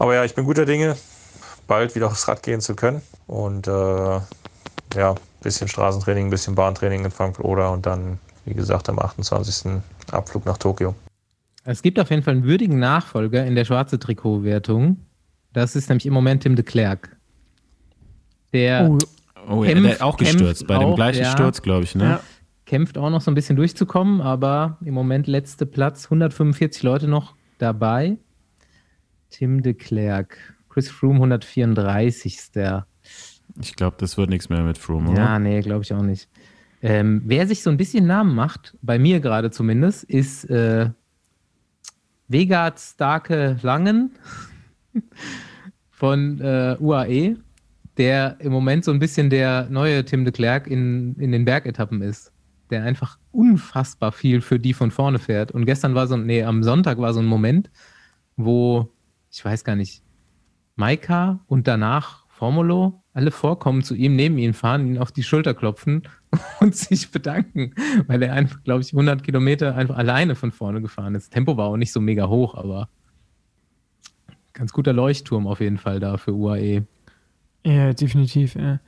aber ja, ich bin guter Dinge, bald wieder aufs Rad gehen zu können. Und äh, ja, bisschen Straßentraining, ein bisschen Bahntraining in Frankfurt oder und dann, wie gesagt, am 28. Abflug nach Tokio. Es gibt auf jeden Fall einen würdigen Nachfolger in der schwarze Trikotwertung. Das ist nämlich im Moment Tim de Klerk. Der, oh, oh ja, kämpft, der auch gestürzt, bei dem gleichen ja, Sturz, glaube ich, ne? Ja. Kämpft auch noch so ein bisschen durchzukommen, aber im Moment letzte Platz, 145 Leute noch dabei. Tim de Klerk. Chris Froome 134. Ich glaube, das wird nichts mehr mit Froome, oder? Ja, nee, glaube ich auch nicht. Ähm, wer sich so ein bisschen Namen macht, bei mir gerade zumindest, ist äh, Vegard Starke Langen von äh, UAE, der im Moment so ein bisschen der neue Tim de Klerk in, in den Bergetappen ist. Der einfach unfassbar viel für die von vorne fährt. Und gestern war so ein, nee, am Sonntag war so ein Moment, wo, ich weiß gar nicht, Maika und danach Formulo alle vorkommen zu ihm, neben ihn fahren, ihn auf die Schulter klopfen (laughs) und sich bedanken, weil er einfach, glaube ich, 100 Kilometer einfach alleine von vorne gefahren ist. Tempo war auch nicht so mega hoch, aber ganz guter Leuchtturm auf jeden Fall da für UAE. Ja, definitiv. Ja.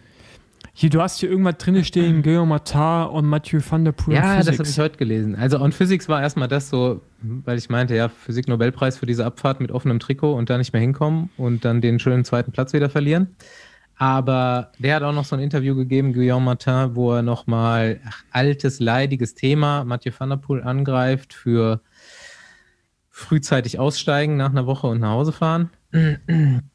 Hier, du hast hier irgendwas drin stehen, (clears throat) Guillaume Matar und Mathieu van der Poel. Ja, das habe ich heute gelesen. Also on Physics war erstmal das so, weil ich meinte, ja, Physik-Nobelpreis für diese Abfahrt mit offenem Trikot und da nicht mehr hinkommen und dann den schönen zweiten Platz wieder verlieren. Aber der hat auch noch so ein Interview gegeben, Guillaume Martin, wo er nochmal altes, leidiges Thema Mathieu van der Poel angreift für frühzeitig aussteigen nach einer Woche und nach Hause fahren. (clears throat)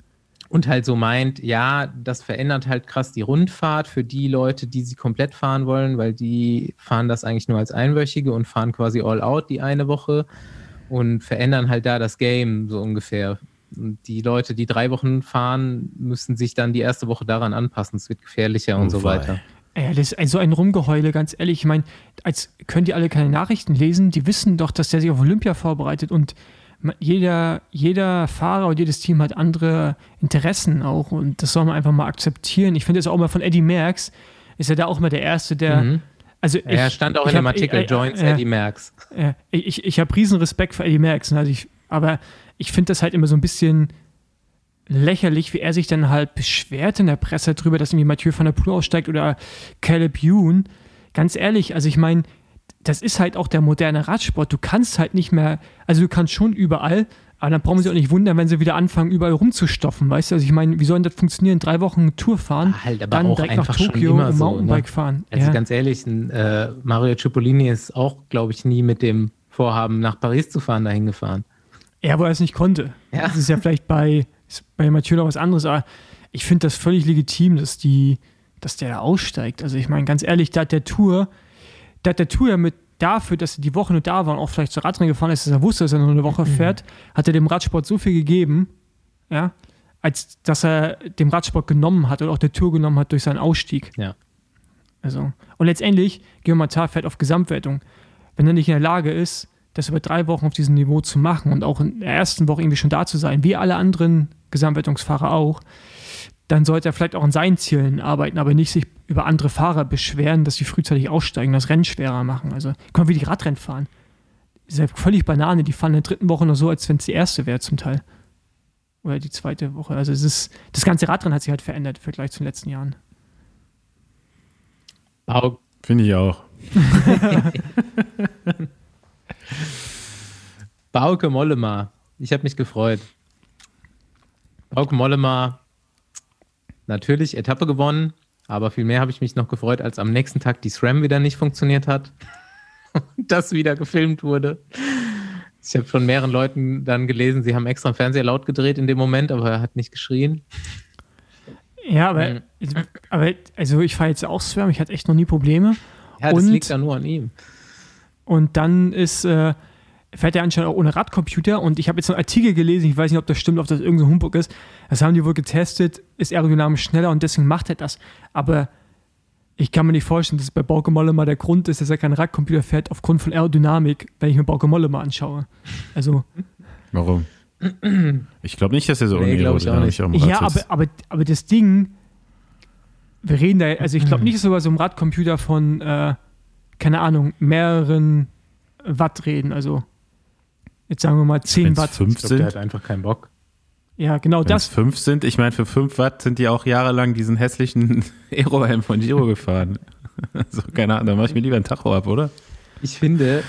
Und halt so meint, ja, das verändert halt krass die Rundfahrt für die Leute, die sie komplett fahren wollen, weil die fahren das eigentlich nur als einwöchige und fahren quasi all out die eine Woche und verändern halt da das Game so ungefähr die Leute, die drei Wochen fahren, müssen sich dann die erste Woche daran anpassen. Es wird gefährlicher oh, und so weiter. Ja, das ist so ein Rumgeheule, ganz ehrlich. Ich meine, als können die alle keine Nachrichten lesen, die wissen doch, dass der sich auf Olympia vorbereitet und jeder, jeder Fahrer und jedes Team hat andere Interessen auch und das soll man einfach mal akzeptieren. Ich finde es auch mal von Eddie Merckx, ist er da auch mal der Erste, der. Mhm. Also ich, er stand auch in dem Artikel ich, Joins äh, Eddie Merckx. Äh, ich ich habe riesen Respekt für Eddie Merckx, ne? also ich, aber ich finde das halt immer so ein bisschen lächerlich, wie er sich dann halt beschwert in der Presse darüber, dass irgendwie Mathieu van der Poel aussteigt oder Caleb Youn. Ganz ehrlich, also ich meine, das ist halt auch der moderne Radsport. Du kannst halt nicht mehr, also du kannst schon überall, aber dann brauchen sie auch nicht wundern, wenn sie wieder anfangen, überall rumzustoffen, weißt du? Also ich meine, wie soll denn das funktionieren? Drei Wochen Tour fahren, halt, aber dann direkt nach Tokio und so, Mountainbike ne? fahren. Also ja. ganz ehrlich, ein, äh, Mario Cipollini ist auch, glaube ich, nie mit dem Vorhaben, nach Paris zu fahren, dahin gefahren. Ja, wo er es nicht konnte. Ja. Das ist ja vielleicht bei, bei Mathieu noch was anderes, aber ich finde das völlig legitim, dass die, dass der da aussteigt. Also ich meine, ganz ehrlich, da hat der Tour, da hat der Tour ja mit dafür, dass er die Woche nur da war und auch vielleicht zur Radrennen gefahren ist, dass er wusste, dass er nur eine Woche fährt, hat er dem Radsport so viel gegeben, ja, als dass er dem Radsport genommen hat und auch der Tour genommen hat durch seinen Ausstieg. Ja. Also, und letztendlich, Guillaume Matar fährt auf Gesamtwertung. Wenn er nicht in der Lage ist, das über drei Wochen auf diesem Niveau zu machen und auch in der ersten Woche irgendwie schon da zu sein, wie alle anderen Gesamtwertungsfahrer auch, dann sollte er vielleicht auch an seinen Zielen arbeiten, aber nicht sich über andere Fahrer beschweren, dass sie frühzeitig aussteigen, das Rennen schwerer machen. Also, mal, wie die Radrennen fahren. Ist ja völlig Banane. Die fahren in der dritten Woche noch so, als wenn es die erste wäre zum Teil. Oder die zweite Woche. Also, es ist, das ganze Radrennen hat sich halt verändert im Vergleich zu den letzten Jahren. Bau, Finde ich auch. (laughs) Bauke Mollema. Ich habe mich gefreut. Bauke Mollema, natürlich Etappe gewonnen, aber viel mehr habe ich mich noch gefreut, als am nächsten Tag die SRAM wieder nicht funktioniert hat (laughs) und das wieder gefilmt wurde. Ich habe von mehreren Leuten dann gelesen, sie haben extra im Fernseher laut gedreht in dem Moment, aber er hat nicht geschrien. Ja, aber, Mhm. aber also ich fahre jetzt auch Swam, ich hatte echt noch nie Probleme. Ja, das Und- liegt ja nur an ihm. Und dann ist, äh, fährt er anscheinend auch ohne Radcomputer. Und ich habe jetzt einen Artikel gelesen, ich weiß nicht, ob das stimmt, ob das irgendein Humbug ist. Das haben die wohl getestet, ist aerodynamisch schneller und deswegen macht er das. Aber ich kann mir nicht vorstellen, dass es bei Bauke Mollema der Grund ist, dass er keinen Radcomputer fährt aufgrund von Aerodynamik, wenn ich mir Bauke Mollema anschaue. Also, Warum? Ich glaube nicht, dass er so Nee, unaerodynamisch am Rad ja, aber, aber, aber das Ding, wir reden da, also ich glaube nicht, dass wir über so einem Radcomputer von, äh, keine Ahnung, mehreren Watt reden. Also, jetzt sagen wir mal 10 Wenn es Watt. fünf Ich glaube, der sind, hat einfach keinen Bock. Ja, genau wenn es das. fünf sind, ich meine, für fünf Watt sind die auch jahrelang diesen hässlichen (laughs) Aerohelm von Giro gefahren. (laughs) Also, keine Ahnung, da mache ich mir lieber einen Tacho ab, oder? Ich finde,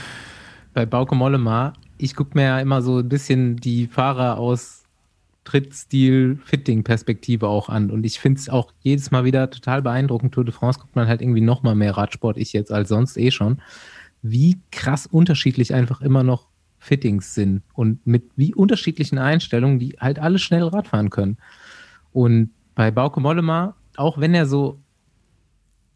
bei Bauke Mollema, ich gucke mir ja immer so ein bisschen die Fahrer aus Trittstil-Fitting-Perspektive auch an. Und ich finde es auch jedes Mal wieder total beeindruckend. Tour de France guckt man halt irgendwie noch mal mehr Radsport, ich jetzt als sonst eh schon. Wie krass unterschiedlich einfach immer noch Fittings sind und mit wie unterschiedlichen Einstellungen, die halt alle schnell Rad fahren können. Und bei Bauke Mollema, auch wenn er so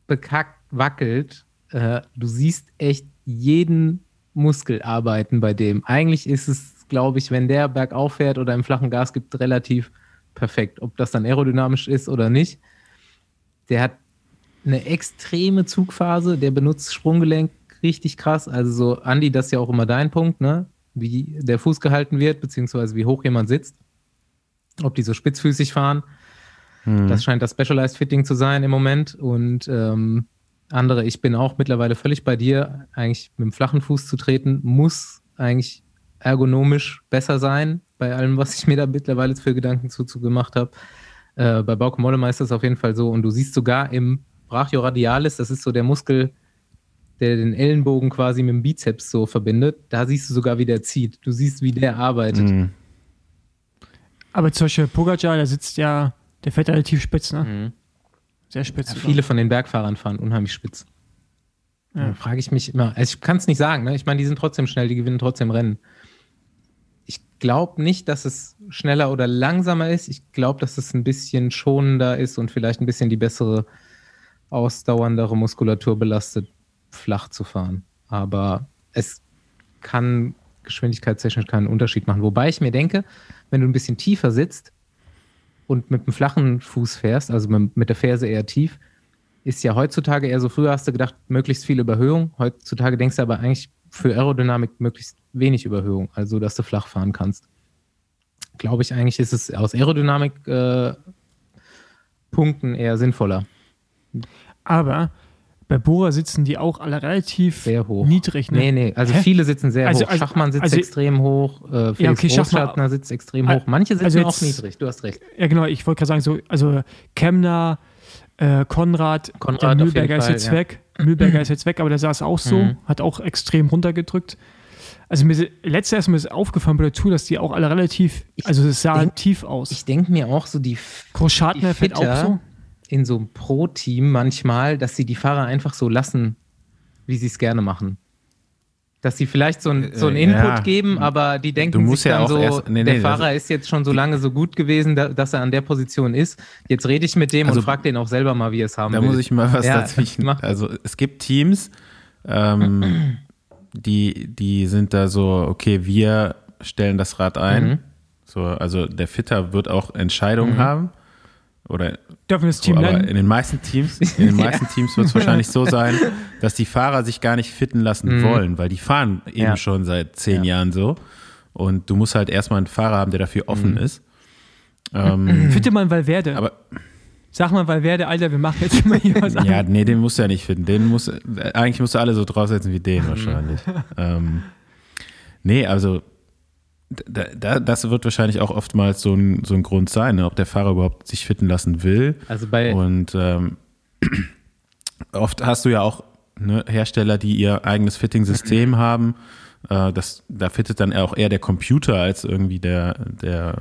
bekackt wackelt, äh, du siehst echt jeden Muskel arbeiten bei dem. Eigentlich ist es, glaube ich, wenn der bergauf fährt oder im flachen Gas gibt, relativ perfekt. Ob das dann aerodynamisch ist oder nicht. Der hat eine extreme Zugphase, der benutzt Sprunggelenk richtig krass. Also so, Andi, das ist ja auch immer dein Punkt, ne? Wie der Fuß gehalten wird, beziehungsweise wie hoch jemand sitzt. Ob die so spitzfüßig fahren. Hm. Das scheint das Specialized Fitting zu sein im Moment. Und ähm, andere, ich bin auch mittlerweile völlig bei dir. Eigentlich mit dem flachen Fuß zu treten, muss eigentlich ergonomisch besser sein, bei allem, was ich mir da mittlerweile für Gedanken zu, zu gemacht habe. Äh, bei Bauke Mollema ist das auf jeden Fall so. Und du siehst sogar im Brachioradialis, das ist so der Muskel, der den Ellenbogen quasi mit dem Bizeps so verbindet, da siehst du sogar, wie der zieht. Du siehst, wie der arbeitet. Hm. Aber zum Beispiel Pogacar, der sitzt ja, der fährt relativ spitz, ne? Mhm. Sehr spitz. Ja, viele von den Bergfahrern fahren unheimlich spitz. Ja. Da frage ich mich immer, also ich kann es nicht sagen, ne? ich meine, die sind trotzdem schnell, die gewinnen trotzdem Rennen. Ich glaube nicht, dass es schneller oder langsamer ist. Ich glaube, dass es ein bisschen schonender ist und vielleicht ein bisschen die bessere, ausdauerndere Muskulatur belastet, flach zu fahren. Aber es kann geschwindigkeitstechnisch keinen Unterschied machen. Wobei ich mir denke, wenn du ein bisschen tiefer sitzt und mit einem flachen Fuß fährst, also mit, der Ferse eher tief, ist ja heutzutage eher so, früher hast du gedacht, möglichst viel Überhöhung. Heutzutage denkst du aber eigentlich für Aerodynamik möglichst wenig Überhöhung, also dass du flach fahren kannst. Glaube ich, eigentlich ist es aus Aerodynamik-Punkten äh, eher sinnvoller. Aber bei Bohrer sitzen die auch alle relativ Sehr hoch. niedrig. Ne? Nee, nee, also Hä? viele sitzen sehr Also- hoch. also- Schachmann sitzt also- extrem hoch, äh, Felix Ja, okay, Großschartner sitzt extrem hoch. Manche sitzen also auch jetzt- niedrig, du hast recht. Ja, genau, ich wollte gerade sagen, so, also Kemner, äh, Konrad, Konrad der Mühlberger ist jetzt ja. weg. Mühlberger (clears throat) ist jetzt weg, aber der saß auch so, Mhm. hat auch extrem runtergedrückt. Also mir letztes Jahr ist mir aufgefallen bei der Tour, dass die auch alle relativ, Ich also es sah denk- tief aus. Ich denke mir auch so, die Großschartner fährt auch so. In so einem Pro-Team manchmal, dass sie die Fahrer einfach so lassen, wie sie es gerne machen. Dass sie vielleicht so, ein, so einen Äh, Input ja. geben, aber die denken Du musst sich ja dann auch so, erst- nee, der nee, Fahrer also- ist jetzt schon so lange so gut gewesen, da, dass er an der Position ist. Jetzt rede ich mit dem Also- und frage den auch selber mal, wie er es haben Da will. muss ich mal was Ja, dazwischen. mach. Also es gibt Teams, ähm, (clears throat) die, die sind da so, okay, wir stellen das Rad ein. Mhm. So, also der Fitter wird auch Entscheidungen haben. Oder Dürfen wir das Team aber nennen? in den meisten Teams, in den meisten (laughs) Teams wird es wahrscheinlich so (laughs) sein, dass die Fahrer sich gar nicht fitten lassen Mhm. wollen, weil die fahren eben Ja. schon seit zehn Ja. Jahren so. Und du musst halt erstmal einen Fahrer haben, der dafür offen Mhm. ist. Ähm, Fitte mal Valverde. aber Sag mal Valverde, Alter, wir machen jetzt mal hier was (laughs) Ja, nee, den musst du ja nicht finden. Den musst, äh, eigentlich musst du alle so draufsetzen wie den wahrscheinlich. ähm, nee, also da, da, das wird wahrscheinlich auch oftmals so ein, so ein Grund sein, ne, ob der Fahrer überhaupt sich fitten lassen will. Also bei, Und ähm, (clears throat) oft hast du ja auch ne, Hersteller, die ihr eigenes. Fitting-System (clears throat) haben. Äh, das, da fittet dann auch eher der Computer als irgendwie der, der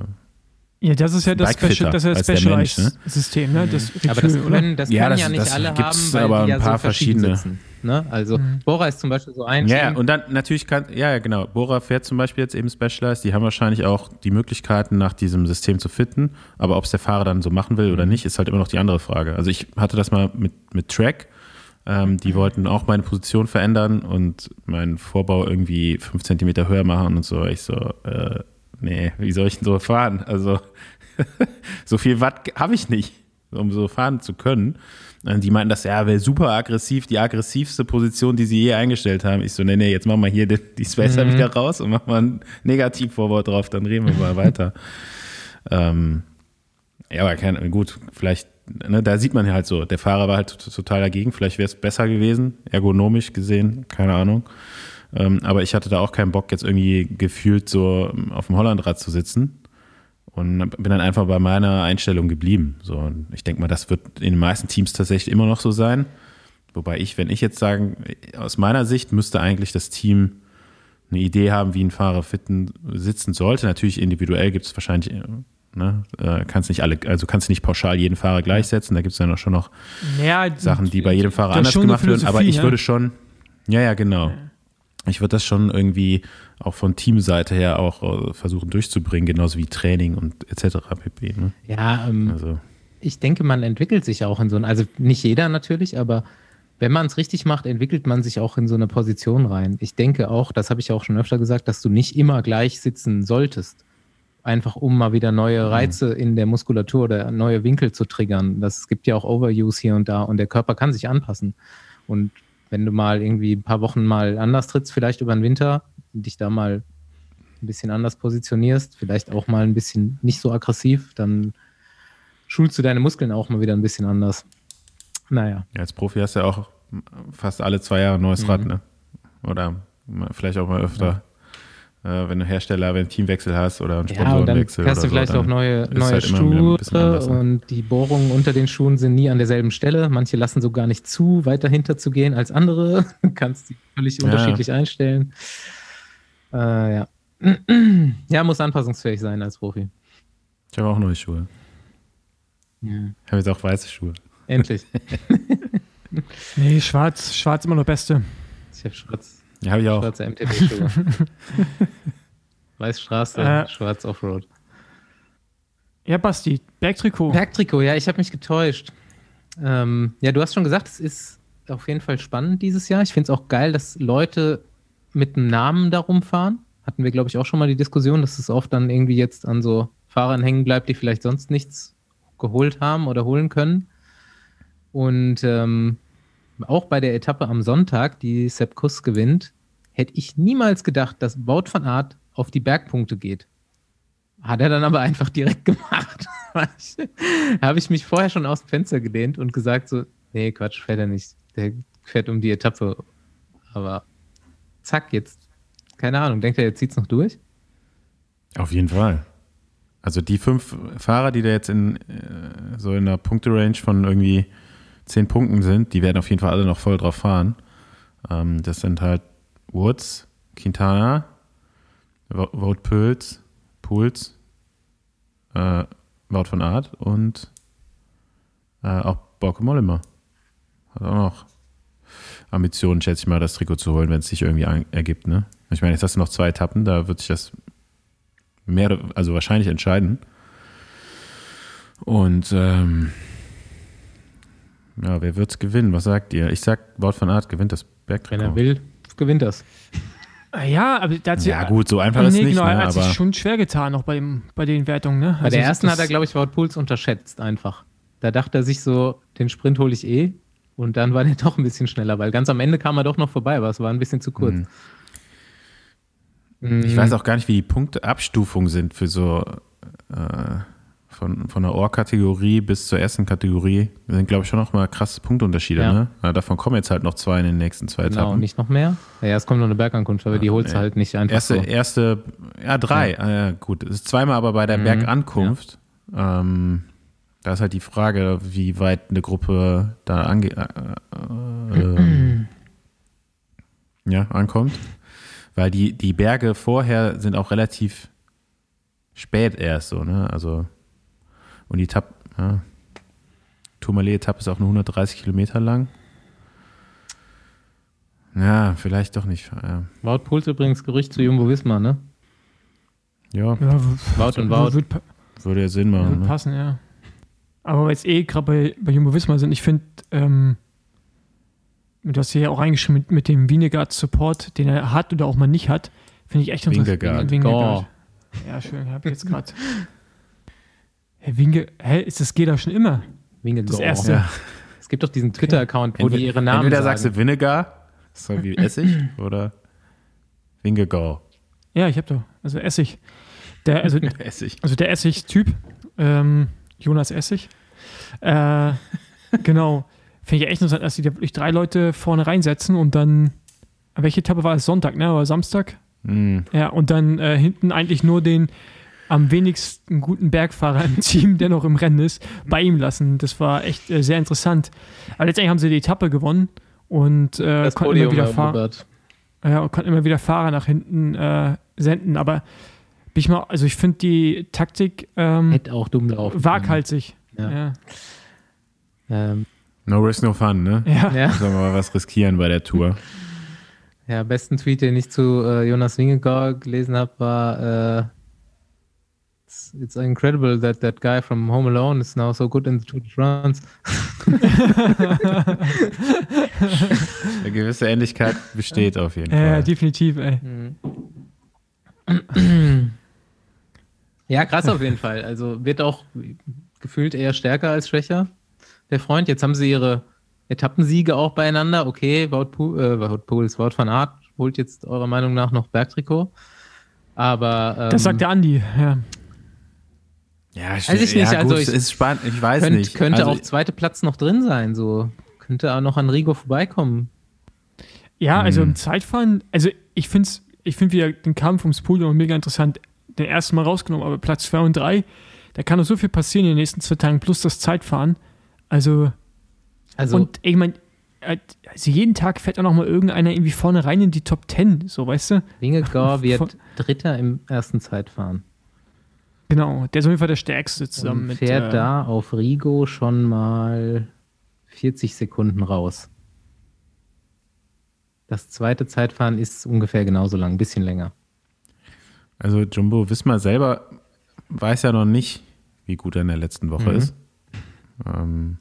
Ja, das ist ja das, Special, das ist ja Mensch, ne? Specialized-System, ne? Das aber das können, das Ja, können das- ja nicht das alle haben, weil aber die ja ein paar so verschieden verschiedene. sitzen. Ne? Also Mhm. Bora ist zum Beispiel so ein Ja, und dann natürlich kann, ja, ja, genau. Bora fährt zum Beispiel jetzt eben Specialized, die haben wahrscheinlich auch die Möglichkeiten, nach diesem System zu fitten, aber ob es der Fahrer dann so machen will oder nicht, ist halt immer noch die andere Frage. Also ich hatte das mal mit, mit Track, ähm, die wollten auch meine Position verändern und meinen Vorbau irgendwie fünf Zentimeter höher machen und so. Ich so, äh, nee, wie soll ich denn so fahren? Also (laughs) so viel Watt habe ich nicht, um so fahren zu können. Und die meinten das, ja, wäre super aggressiv, die aggressivste Position, die sie je eingestellt haben. Ich so, nee, nee, jetzt machen wir hier die, die Spacer Mhm. wieder raus und machen mal ein Negativvorwort drauf, dann reden wir mal weiter. (laughs) ähm, ja, aber kein, gut, vielleicht, ne, da sieht man ja halt so, der Fahrer war halt total dagegen, vielleicht wäre es besser gewesen, ergonomisch gesehen, keine Ahnung. Ähm, aber ich hatte da auch keinen Bock, jetzt irgendwie gefühlt so auf dem Hollandrad zu sitzen. Und bin dann einfach bei meiner Einstellung geblieben. So, und ich denke mal, das wird in den meisten Teams tatsächlich immer noch so sein. Wobei ich, wenn ich jetzt sagen, aus meiner Sicht müsste eigentlich das Team eine Idee haben, wie ein Fahrer fitten, sitzen sollte. Natürlich individuell gibt es wahrscheinlich, äh, ne, äh, kannst nicht alle, also kannst nicht pauschal jeden Fahrer gleichsetzen. Da gibt es ja noch schon noch Ja, Sachen, die bei jedem Fahrer anders gemacht werden. Aber ich ne? würde schon, ja, ja, genau. Ich würde das schon irgendwie auch von Teamseite her auch äh, versuchen durchzubringen, genauso wie Training und etc. pp. Ne? ja, ähm, Also, ich denke, man entwickelt sich auch in so ein, also nicht jeder natürlich, aber wenn man es richtig macht, entwickelt man sich auch in so eine Position rein. Ich denke auch, das habe ich auch schon öfter gesagt, dass du nicht immer gleich sitzen solltest. Einfach um mal wieder neue Reize in der Muskulatur oder neue Winkel zu triggern. Das, gibt ja auch Overuse hier und da und der Körper kann sich anpassen. Und wenn du mal irgendwie ein paar Wochen mal anders trittst, vielleicht über den Winter, dich da mal ein bisschen anders positionierst, vielleicht auch mal ein bisschen nicht so aggressiv, dann schulst du deine Muskeln auch mal wieder ein bisschen anders. Naja. ja, als Profi hast du ja auch fast alle zwei Jahre ein neues Mhm. Rad, ne? Oder vielleicht auch mal öfter, äh, wenn du Hersteller, wenn du einen Teamwechsel hast oder einen Ja, und dann Sponsorenwechsel. hast du vielleicht so, auch neue, neue halt Schuhe anders, ne? und die Bohrungen unter den Schuhen sind nie an derselben Stelle. Manche lassen so gar nicht zu, weiter hinter zu gehen als andere. Du (laughs) kannst die völlig Ja. unterschiedlich einstellen. Äh, ja. (clears throat) ja, muss anpassungsfähig sein als Profi. Ich habe auch neue Schuhe. Ja. Ich habe jetzt auch weiße Schuhe. Endlich. (laughs) (laughs) Nee, schwarz, schwarz immer noch Beste. Ich habe schwarz, Ja, habe ich auch. schwarze MTB-Schuhe. (laughs) Weiß Straße, Äh. schwarz Offroad. Ja, Basti, Bergtrikot. Bergtrikot, ja, ich habe mich getäuscht. Ähm, ja, du hast schon gesagt, es ist auf jeden Fall spannend dieses Jahr. Ich finde es auch geil, dass Leute mit einem Namen darum fahren. Hatten wir, glaube ich, auch schon mal die Diskussion, dass es oft dann irgendwie jetzt an so Fahrern hängen bleibt, die vielleicht sonst nichts geholt haben oder holen können. Und ähm, auch bei der Etappe am Sonntag, die Sepp Kuss gewinnt, hätte ich niemals gedacht, dass Wout van Aert auf die Bergpunkte geht. Hat er dann aber einfach direkt (laughs) gemacht. (laughs) habe ich mich vorher schon aus dem Fenster gelehnt und gesagt so, nee, Quatsch, fährt er nicht. Der fährt um die Etappe. Aber zack, jetzt, keine Ahnung, denkt er, jetzt zieht es noch durch? Auf jeden Fall. Also die fünf Fahrer, die da jetzt in äh, so in einer Punkterange von irgendwie zehn Punkten sind, die werden auf jeden Fall alle noch voll drauf fahren. Ähm, das sind halt Woods, Quintana, Wout Pöls, Puls, äh, Wout von Art und äh, auch Bauke Mollema. Hat auch noch Ambitionen, schätze ich mal, das Trikot zu holen, wenn es sich irgendwie ergibt. Ne? Ich meine, jetzt hast du noch zwei Etappen, da wird sich das mehr, also wahrscheinlich entscheiden. Und ähm, ja, wer wird es gewinnen? Was sagt ihr? Ich sag, Wout von Art gewinnt das Bergtrikot. Wenn er will, gewinnt das. (laughs) Ja, aber da hat ja, gut, so einfach ist nee, nicht. Genau, ne, er hat sich schon schwer getan, auch bei, dem, bei den Wertungen. Ne? Bei also der ersten hat er, glaube ich, Wout Puls unterschätzt einfach. Da dachte er sich so, den Sprint hole ich eh. Und dann war der (laughs) doch ein bisschen schneller, weil ganz am Ende kam er doch noch vorbei, aber es war ein bisschen zu kurz. Mhm. Ich weiß auch gar nicht, wie die Punktabstufungen sind für so äh, von, von der Ohr-Kategorie bis zur ersten Kategorie sind, glaube ich, schon noch mal krasse Punktunterschiede. Ja. Ne? Ja, davon kommen jetzt halt noch zwei in den nächsten zwei genau, Etappen. nicht noch mehr? Ja, es kommt noch eine Bergankunft, aber die holst du halt nicht einfach erste, so. Erste, ja, drei. Ja. ja gut, es ist zweimal aber bei der mhm. Bergankunft. Ja. Ähm, da ist halt die Frage, wie weit eine Gruppe da ange äh, äh, (clears throat) ja, ankommt. Weil die, die Berge vorher sind auch relativ spät erst so, ne? Also und die Etappe, ja, Tourmalet-Etappe ist auch nur 130 Kilometer lang. Ja, vielleicht doch nicht. Ja. Wout Puls übrigens Gerücht zu Jumbo Wismar, ne? Ja. ja Wout und Wout. Würde ja Sinn machen. Würde ne? passen, ja. Aber weil es eh gerade bei, bei Jumbo Wismar sind, ich finde, ähm, du hast hier ja auch reingeschrieben mit, mit dem Wienegard Support, den er hat oder auch mal nicht hat, finde ich echt interessant. Wingegaard. Ja, schön, habe ich jetzt gerade. (laughs) Herr Winge, hä, ist das geht doch schon immer? Winge Das erste. Ja. Es gibt doch diesen Twitter-Account, wo Entweder, die ihre Namen Entweder sagen. sagst du Vinegar, so wie (laughs) Essig, oder Wingegau. Ja, ich habe doch. Also Essig. Der, also, (laughs) Essig. also der Essig-Typ, ähm, Jonas Essig. Äh, (laughs) genau. Finde ich echt interessant, dass die da wirklich drei Leute vorne reinsetzen und dann, welche Etappe war es? Sonntag, ne? Oder Samstag? Mm. Ja, und dann äh, hinten eigentlich nur den am wenigsten guten Bergfahrer im Team, der noch im Rennen ist, bei ihm lassen. Das war echt äh, sehr interessant. Aber letztendlich haben sie die Etappe gewonnen und äh, konnten, immer wieder Fahrer, ja, konnten immer wieder Fahrer nach hinten äh, senden. Aber bin ich mal, also ich finde die Taktik ähm, Hätte auch dumm laufen. Waghalsig. Ja. Ja. Ähm, No risk, no fun, ne? Ja. ja. Sollen wir mal was riskieren bei der Tour. ja, besten Tweet, den ich zu äh, Jonas Wingegaard gelesen habe, war äh, it's, it's incredible that that guy from Home Alone is now so good in the Tour de France. (laughs) Eine gewisse Ähnlichkeit besteht auf jeden Ja, Fall. definitiv, ey. (clears throat) Ja, krass auf jeden Fall. Also wird auch gefühlt eher stärker als schwächer, der Freund. Jetzt haben sie ihre Etappensiege auch beieinander. Okay, Wout, Pu äh, Wout Puls, Wout van Aert holt jetzt eurer Meinung nach noch Bergtrikot. Aber ähm, Das sagt der Andi, ja. Ja, Weiß ich nicht, ja, also gut, ich- ist spannend, ich weiß könnt, nicht. könnte also, auch zweite Platz noch drin sein. So könnte auch noch an Rigo vorbeikommen. Ja, also Hm. im Zeitfahren, also ich finde ich find wieder den Kampf ums Podium mega interessant. Den ersten Mal rausgenommen, aber Platz 2 und 3, da kann noch so viel passieren in den nächsten zwei Tagen, plus das Zeitfahren. Also, Also und ich meine, also jeden Tag fährt auch noch mal irgendeiner irgendwie vorne rein in die Top 10, so weißt du? Wingegaard wird Dritter im ersten Zeitfahren. Genau, der ist auf jeden Fall der Stärkste zusammen Und mit. fährt äh, da auf Rigo schon mal 40 Sekunden raus. Das zweite Zeitfahren ist ungefähr genauso lang, ein bisschen länger. also Jumbo Wismar selber weiß ja noch nicht, wie gut er in der letzten Woche Mhm. ist. Ähm,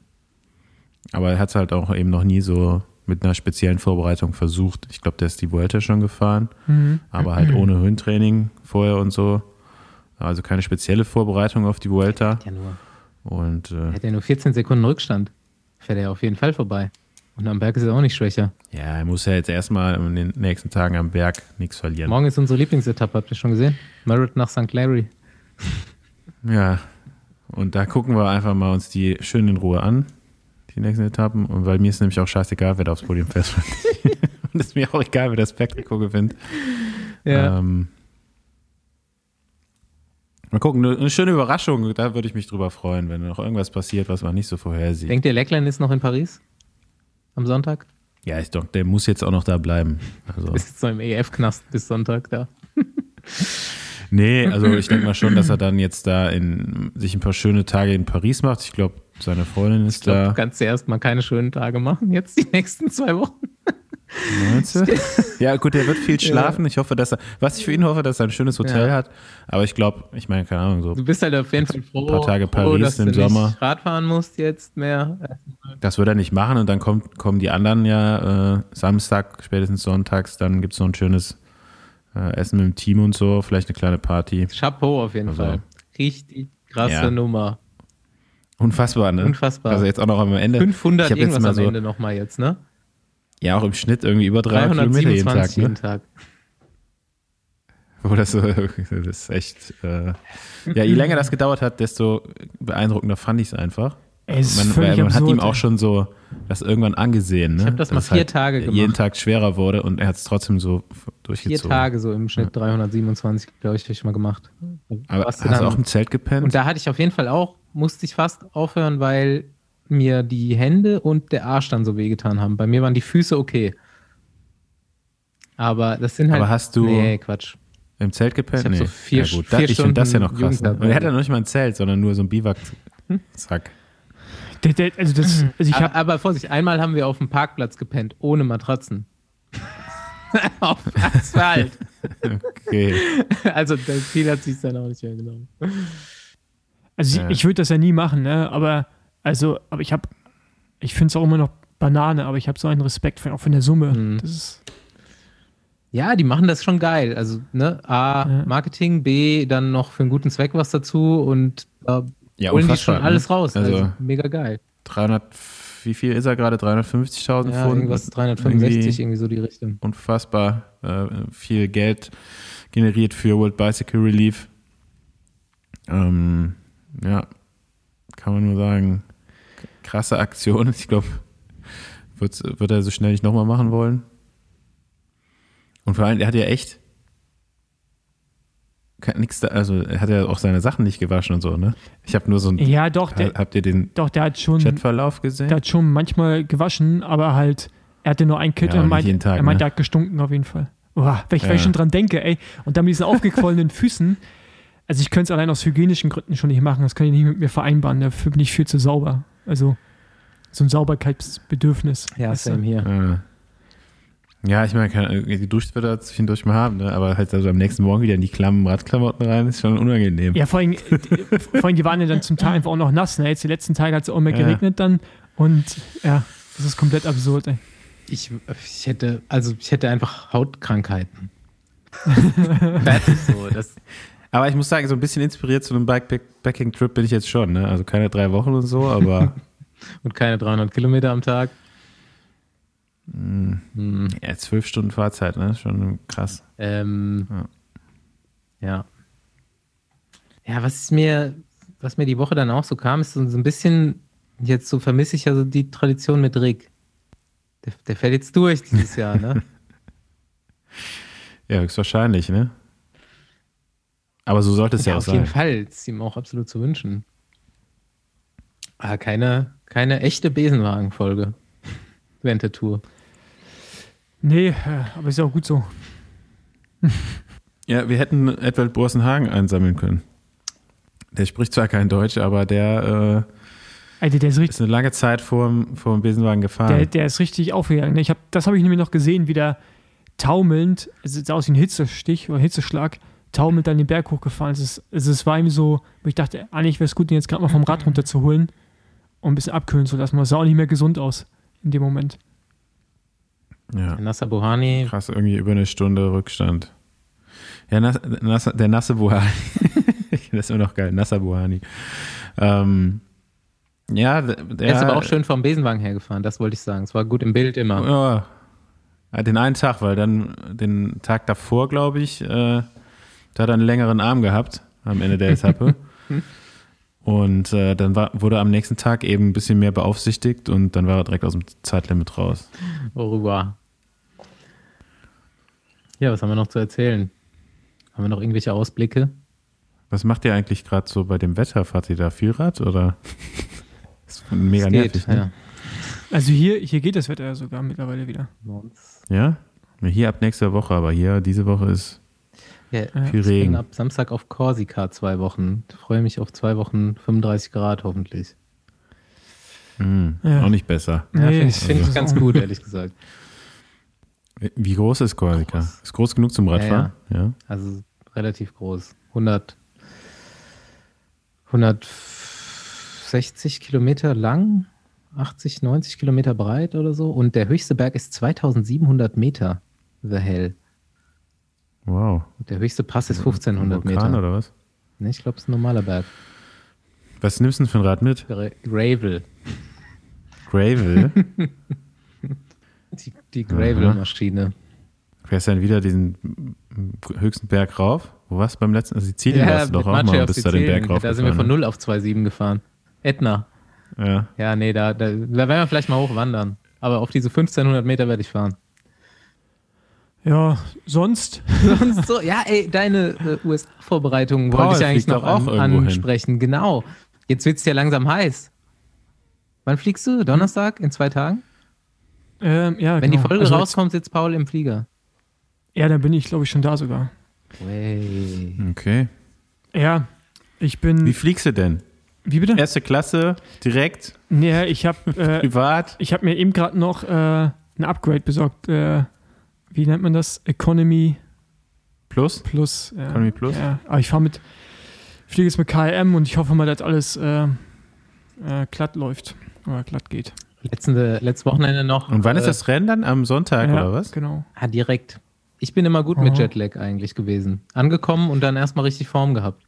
aber er hat es halt auch eben noch nie so mit einer speziellen Vorbereitung versucht. Ich glaube, der ist die Vuelta schon gefahren, Mhm. aber halt ohne Höhentraining vorher und so. Also keine spezielle Vorbereitung auf die Vuelta. Ja, nur. Und äh, Hätte er nur 14 Sekunden Rückstand, fährt er auf jeden Fall vorbei. Und am Berg ist er auch nicht schwächer. Ja, er muss ja jetzt erstmal in den nächsten Tagen am Berg nichts verlieren. Morgen ist unsere Lieblingsetappe, habt ihr schon gesehen? Merritt nach St. Larry. (laughs) Ja, und da gucken wir einfach mal uns die schön in Ruhe an, die nächsten Etappen. Und weil mir ist nämlich auch scheißegal, wer da aufs Podium fährt. (laughs) und es ist mir auch egal, wer das Spektakel gewinnt. Ja. Ähm, mal gucken, eine, schöne Überraschung, da würde ich mich drüber freuen, wenn noch irgendwas passiert, was man nicht so vorhersieht. Denkt ihr, Leckland ist noch in Paris? Am Sonntag? ja, ich doch, der muss jetzt auch noch da bleiben. Also, (laughs) Ist jetzt noch im EF-Knast bis Sonntag da. (laughs) nee, also ich denke mal schon, dass er dann jetzt da in, sich ein paar schöne Tage in Paris macht. Ich glaube, seine Freundin ist Ich glaube, da. du kannst ja erstmal keine schönen Tage machen, jetzt die nächsten zwei Wochen. (laughs) Ja, gut, er wird viel schlafen. Ich hoffe, dass er, was ich für ihn hoffe, dass er ein schönes Hotel Ja. hat. Aber ich glaube, ich meine, keine Ahnung, so, Du bist halt auf jeden Fall froh, Paar Tage froh Paris dass im du Sommer. nicht Radfahren musst jetzt mehr. das wird er nicht machen. Und dann kommt, kommen die anderen ja äh, Samstag, spätestens sonntags. Dann gibt es noch ein schönes äh, Essen mit dem Team und so. Vielleicht eine kleine Party. Chapeau auf jeden Also- Fall. Richtig krasse Ja. Nummer. Unfassbar, ne? Unfassbar. Also jetzt auch noch am Ende. 500 ich hab jetzt irgendwas mal am so, Ende nochmal jetzt, ne? Ja, auch im Schnitt irgendwie über 300 Kilometer jeden Tag. 327 Ne? jeden Tag. (laughs) Das, so, (laughs) das ist echt. Äh, ja, je länger das gedauert hat, desto beeindruckender fand ich es einfach. Es man, man hat absurd, ihm auch schon so das irgendwann angesehen. Ne? Ich hab das mal Dass es vier Tage Jeden gemacht. Tag schwerer wurde und er hat es trotzdem so f- Vier durchgezogen. Tage so im Schnitt 327, glaube ich, habe ich mal gemacht. Aber hast du auch im Zelt gepennt? Und da hatte ich auf jeden Fall auch, musste ich fast aufhören, weil mir die Hände und der Arsch dann so wehgetan haben. Bei mir waren die Füße okay. Aber das sind halt. Aber hast du- Nee, Quatsch. Im Zelt gepennt? Ich hab so vier- ja, gut. Da, vier ich finde das ja noch krass. Ne? Und er hat ja noch nicht mal ein Zelt, sondern nur so ein Biwak-Zack. Der, der, also, das, also ich aber, aber Vorsicht, einmal haben wir auf dem Parkplatz gepennt, ohne Matratzen. (laughs) auf Asphalt. Okay. Also das viel hat sich dann auch nicht mehr genommen. Also Ja. ich, ich würde das ja nie machen, ne? Aber also, aber ich habe, ich finde es auch immer noch Banane, aber ich habe so einen Respekt für, auch von der Summe. Mhm. Das ist, Ja, die machen das schon geil. Also, ne, A, Ja. Marketing, B, dann noch für einen guten Zweck was dazu und da Ja, holen die unfassbar, schon alles ne? raus. Also- Also, mega geil. 300, wie viel ist er gerade? 350.000 Ja, Pfund? irgendwas 365, Irgendwie irgendwie so die Richtung. unfassbar äh, viel Geld generiert für World Bicycle Relief. Ähm, ja, kann man nur sagen, krasse Aktion. Ich glaube, wird, wird er so schnell nicht nochmal machen wollen. Und vor allem, er hat ja echt nix da, also er hat ja auch seine Sachen nicht gewaschen und so, ne? Ich habe nur so ein, ja, doch, der, habt ihr den doch, der hat schon, Chatverlauf gesehen? der hat schon manchmal gewaschen, aber halt, er hatte nur ein Kit Ja, und meint, jeden Tag, er meint, ne? der hat gestunken auf jeden Fall. Boah, wenn ich, wenn ich Ja. schon dran denke, ey, und dann mit diesen aufgequollenen (laughs) Füßen, also ich könnte es allein aus hygienischen Gründen schon nicht machen, das kann ich nicht mit mir vereinbaren, dafür bin ich viel zu sauber. Also so ein Sauberkeitsbedürfnis. Ja, weißt du? same hier. Ja. Ja, ich meine, kann- geduscht wird er zwischendurch mal haben, ne? aber halt also am nächsten Morgen wieder in die Klammen, Radklamotten rein, ist schon unangenehm. Ja, vor allem, vor allem, die waren ja dann zum Teil einfach auch noch nass. Ne? Jetzt die letzten Tage hat es auch mehr Ja. geregnet dann. Und ja, das ist komplett absurd, ey. Ich, ich hätte, also ich hätte einfach Hautkrankheiten. (laughs) Fertig so. Das, Aber ich muss sagen, so ein bisschen inspiriert zu einem Bikepacking-Trip bin ich jetzt schon, ne? Also keine drei Wochen und so, aber (laughs) und keine 300 Kilometer am Tag. Hm. ja, zwölf Stunden Fahrzeit, ne? Schon krass. Ähm, Ja. ja. ja. was ist mir, was mir die Woche dann auch so kam, ist so, ein bisschen, jetzt so vermisse ich ja so die Tradition mit Rick. Der, der fällt jetzt durch dieses Jahr, ne? (laughs) Ja, höchstwahrscheinlich, ne? Aber so sollte es ja, ja, auch auf sein. jeden Fall. Das ist ihm auch absolut zu wünschen. Aber keine, keine echte Besenwagen-Folge (laughs) während der Tour. Nee, äh, aber ist ja auch gut so. Ja, wir hätten Edward Borsenhagen einsammeln können. Der spricht zwar kein Deutsch, aber der Alter, der ist äh, richtig, ist eine lange Zeit vor dem Besenwagen gefahren. der, der ist richtig aufgegangen. Ich hab, das habe ich nämlich noch gesehen, wie der taumelnd, es sah aus wie ein Hitzestich oder Hitzeschlag, taumelnd dann den Berg hochgefahren ist. Es, ist- also es war ihm so, wo ich dachte, eigentlich wäre es gut, ihn jetzt gerade mal vom Rad runterzuholen und ein bisschen abkühlen zu lassen. Das sah auch nicht mehr gesund aus in dem Moment. ja. Nasser Bohani, Krass, irgendwie über eine Stunde Rückstand. Ja, Nas, Nas, der nasse Buhani. (laughs) das ist immer noch geil, nasser Buhani. Ähm, Ja, Er der ist aber auch schön vom Besenwagen hergefahren, das wollte ich sagen. Es war gut im Bild immer. Ja, Ja, den einen Tag, weil dann den Tag davor, glaube ich, äh, da hat er einen längeren Arm gehabt am Ende der Etappe. (laughs) und äh, dann war, wurde er am nächsten Tag eben ein bisschen mehr beaufsichtigt und dann war er direkt aus dem Zeitlimit raus. Worüber? Ja, was haben wir noch zu erzählen? Haben wir noch irgendwelche Ausblicke? Was macht ihr eigentlich gerade so bei dem Wetter? Fahrt ihr da viel Rad oder? (laughs) ist mega Es nervig, ne? ja. Also hier, hier geht das Wetter ja sogar mittlerweile wieder. Ja? Hier ab nächster Woche, aber hier diese Woche ist Ja, Ja. viel ich bin Regen. ab Samstag auf Korsika zwei Wochen. Ich freue mich auf zwei Wochen 35 Grad hoffentlich. Hm, Ja. auch nicht besser. Ja, Nee, finde ich, find ich also- ganz gut, ehrlich gesagt. Wie groß ist Korsika? Ist groß genug zum Radfahren? Ja. Also relativ groß. 100, 160 Kilometer lang, 80, 90 Kilometer breit oder so. Und der höchste Berg ist 2700 Meter, The Hell. Wow. Der höchste Pass ist 1500 Vulkan Meter. oder was? Nee, ich glaube, es ist ein normaler Berg. Was nimmst du denn für ein Rad mit? Gra Gravel. Gravel? Die, die Gravel-Maschine. Fährst du dann wieder diesen höchsten Berg rauf? Wo warst du beim letzten? Also Sizilien warst du doch auch mal und bist da den Berg rauf. Da sind wir von 0 auf 2,7 gefahren. Etna. Ja. Ja, nee, da, da, da werden wir vielleicht mal hochwandern. Aber auf diese 1500 Meter werde ich fahren. Ja, sonst, Sonst so, ja, ey, deine äh, USA-Vorbereitung Paul wollte ich eigentlich noch auch an, irgendwo hin. ansprechen. Genau. Jetzt wird es ja langsam heiß. Wann fliegst du? Donnerstag? In zwei Tagen? ähm, ja, Wenn genau. die Folge Also rauskommt, sitzt Paul im Flieger. Ja, dann bin ich, glaube ich, schon da sogar. Way. Okay. Ja, ich bin. Wie fliegst du denn? Wie bitte? Erste Klasse, direkt, Nee, ich habe äh, (laughs) privat? ich hab mir eben gerade noch äh, ein Upgrade besorgt. Äh, wie nennt man das? Economy Plus? Plus. Ja. Economy Plus? Ja, aber ich fahre mit, fliege jetzt mit KLM und ich hoffe mal, dass alles äh, äh, glatt läuft. Oder glatt geht. Letzte, letztes Wochenende noch. Und wann ist äh, das Rennen dann? Am Sonntag ja, oder was? Genau. Ah, direkt. Ich bin immer gut mit Aha. Jetlag eigentlich gewesen. Angekommen und dann erstmal richtig Form gehabt.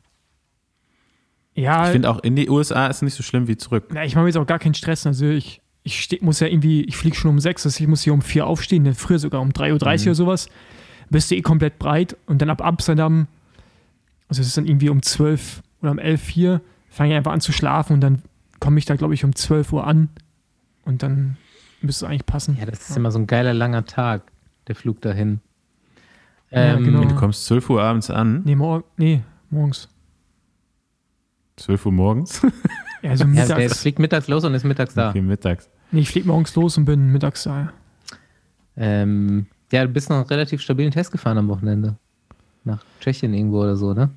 Ja, Ich finde auch in die USA ist nicht so schlimm wie zurück. na, ich mache mir jetzt auch gar keinen Stress. Also ich, ich steh, muss ja irgendwie, ich fliege schon um sechs, also ich muss hier um vier aufstehen, ne, früher sogar um 3.30 Uhr Mhm. oder sowas. Bist du eh komplett breit und dann ab Amsterdam, also es ist dann irgendwie um 12 oder um 11 hier, fange ich einfach an zu schlafen und dann komme ich da, glaube ich, um 12 Uhr an und dann müsste es eigentlich passen. Ja, das ist immer so ein geiler langer Tag, der Flug dahin. Ja, Ähm, genau. Du kommst 12 Uhr abends an, Nee, mor nee morgens. 12 Uhr morgens, (laughs) Ja, also Ja, mittags. der fliegt mittags los und ist mittags da. okay, mittags. Nee, ich fliege morgens los und bin mittags da. Ähm, ja, du bist noch einen relativ stabilen Test gefahren am Wochenende. Nach Tschechien irgendwo oder so, ne?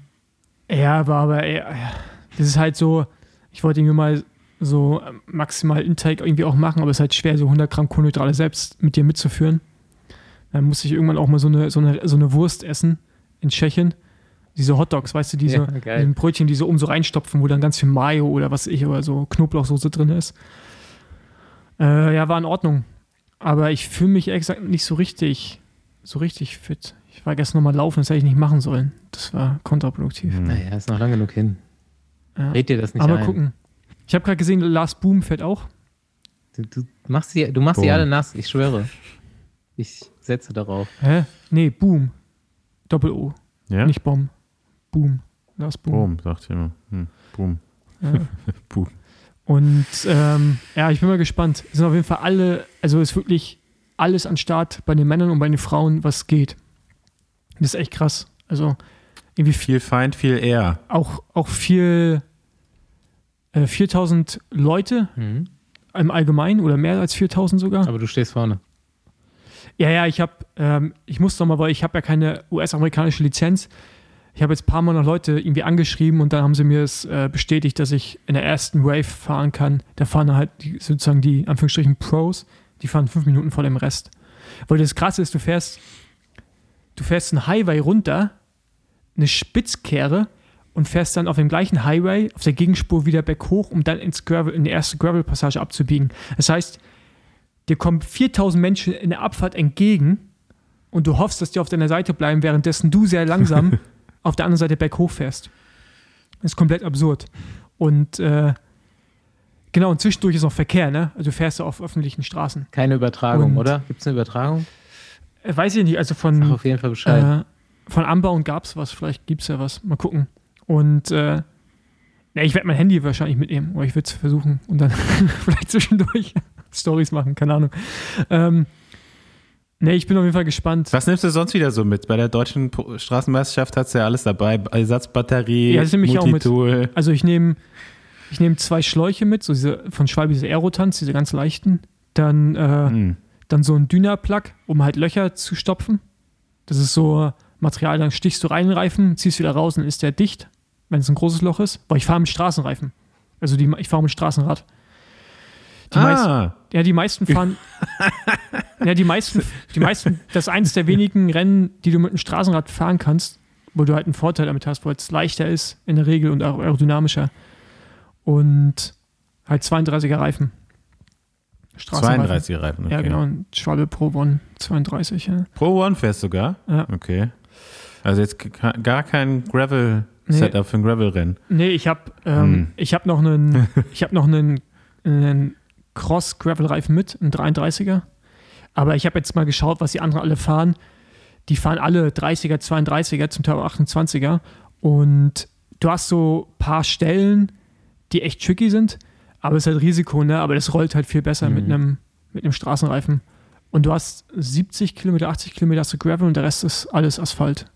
Ja, aber, aber ja, ja. das ist halt so, ich wollte irgendwie mal so ähm, maximal Intake irgendwie auch machen, aber es ist halt schwer, so 100 Gramm Kohlenhydrate selbst mit dir mitzuführen. Dann musste ich irgendwann auch mal so eine, so eine, so eine Wurst essen in Tschechien. Diese Hotdogs, weißt du, diese, Ja, geil. diese Brötchen, die so um so reinstopfen, wo dann ganz viel Mayo oder was ich oder so Knoblauchsoße drin ist. Äh, ja, war in Ordnung. Aber ich fühle mich ehrlich gesagt nicht so richtig, so richtig fit. Ich war gestern nochmal laufen, das hätte ich nicht machen sollen. Das war kontraproduktiv. Hm. Naja, ist noch lang genug hin. Ja. Red dir das nicht Aber ein. gucken. Ich habe gerade gesehen, Lars Boom fährt auch. Du, du machst sie, du machst sie alle nass, ich schwöre. Ich setze darauf. Hä? Nee, Boom. Doppel-O. Ja? Nicht Bomb. Boom. Lars Boom. Boom, sagt immer. Hm. Boom. Ja. (laughs) Boom. Und ähm, ja, ich bin mal gespannt. Es sind auf jeden Fall alle, also ist wirklich alles an Start bei den Männern und bei den Frauen, was geht. Das ist echt krass. Also irgendwie viel, Feind, viel eher. auch, auch viel, äh, 4000 Leute Mhm. im Allgemeinen oder mehr als 4000 sogar. Aber du stehst vorne. Ja, ja, ich habe, ähm, ich muss noch mal, weil ich habe ja keine US-amerikanische Lizenz. Ich habe jetzt ein paar Mal noch Leute irgendwie angeschrieben und dann haben sie mir es äh, bestätigt, dass ich in der ersten Wave fahren kann. Da fahren halt die, sozusagen die Anführungsstrichen Pros, die fahren fünf Minuten vor dem Rest. Weil das Krasse ist, du fährst, du fährst einen Highway runter, eine Spitzkehre und fährst dann auf dem gleichen Highway auf der Gegenspur wieder berghoch, um dann ins Gravel, in die erste Gravel-Passage abzubiegen. Das heißt, dir kommen 4000 Menschen in der Abfahrt entgegen und du hoffst, dass die auf deiner Seite bleiben, währenddessen du sehr langsam (laughs) auf der anderen Seite berghoch fährst. Das ist komplett absurd. Und äh, Genau, und zwischendurch ist noch Verkehr, ne? Also du fährst ja auf öffentlichen Straßen. Keine Übertragung, Und- oder? Gibt es eine Übertragung? Äh, weiß ich nicht, also Sag von, auf jeden Fall Bescheid. äh, von Amber und gab's was, vielleicht gibt's ja was. Mal gucken. Und äh, ne, ich werde mein Handy wahrscheinlich mitnehmen, oder ich würde es versuchen und dann (laughs) vielleicht zwischendurch (laughs) Stories machen, keine Ahnung. Ähm, ne, ich bin auf jeden Fall gespannt. Was nimmst du sonst wieder so mit? Bei der deutschen Straßenmeisterschaft hast du ja alles dabei. Ersatzbatterie, Ja, das nehme ich auch mit. Also ich nehme ich nehm zwei Schläuche mit, so diese von Schwalbe, diese Aerotanz, diese ganz leichten. Dann, äh, Hm. dann so ein Dyna-Plug, um halt Löcher zu stopfen. Das ist so Material, dann stichst du rein in den Reifen, ziehst wieder raus und dann ist der dicht, wenn es ein großes Loch ist. Weil ich fahre mit Straßenreifen. Also die, ich fahre mit Straßenrad. Die meisten, Ah, ja, die meisten fahren. (laughs) ja, die meisten, die meisten, das ist eines der wenigen Rennen, die du mit einem Straßenrad fahren kannst, wo du halt einen Vorteil damit hast, weil es leichter ist in der Regel und auch aerodynamischer. Und halt 32er Reifen. Straßenreifen. 32 Reifen. Okay. Ja, genau. Schwabe Pro One 32, ja. Pro One fährst du sogar? Ja. Okay. Also jetzt gar kein Gravel-Setup für ein Gravel-Rennen. Nee, ich habe ähm, Hm. ich hab noch einen, ich hab noch einen, einen Cross-Gravel-Reifen mit, einen 33er. Aber ich habe jetzt mal geschaut, was die anderen alle fahren. Die fahren alle 30er, 32er, zum Teil auch 28er. Und du hast so ein paar Stellen, die echt tricky sind. Aber es ist halt Risiko, ne? Aber das rollt halt viel besser mit Mhm. einem mit einem Straßenreifen. Und du hast 70 Kilometer, 80 Kilometer hast du Gravel und der Rest ist alles Asphalt.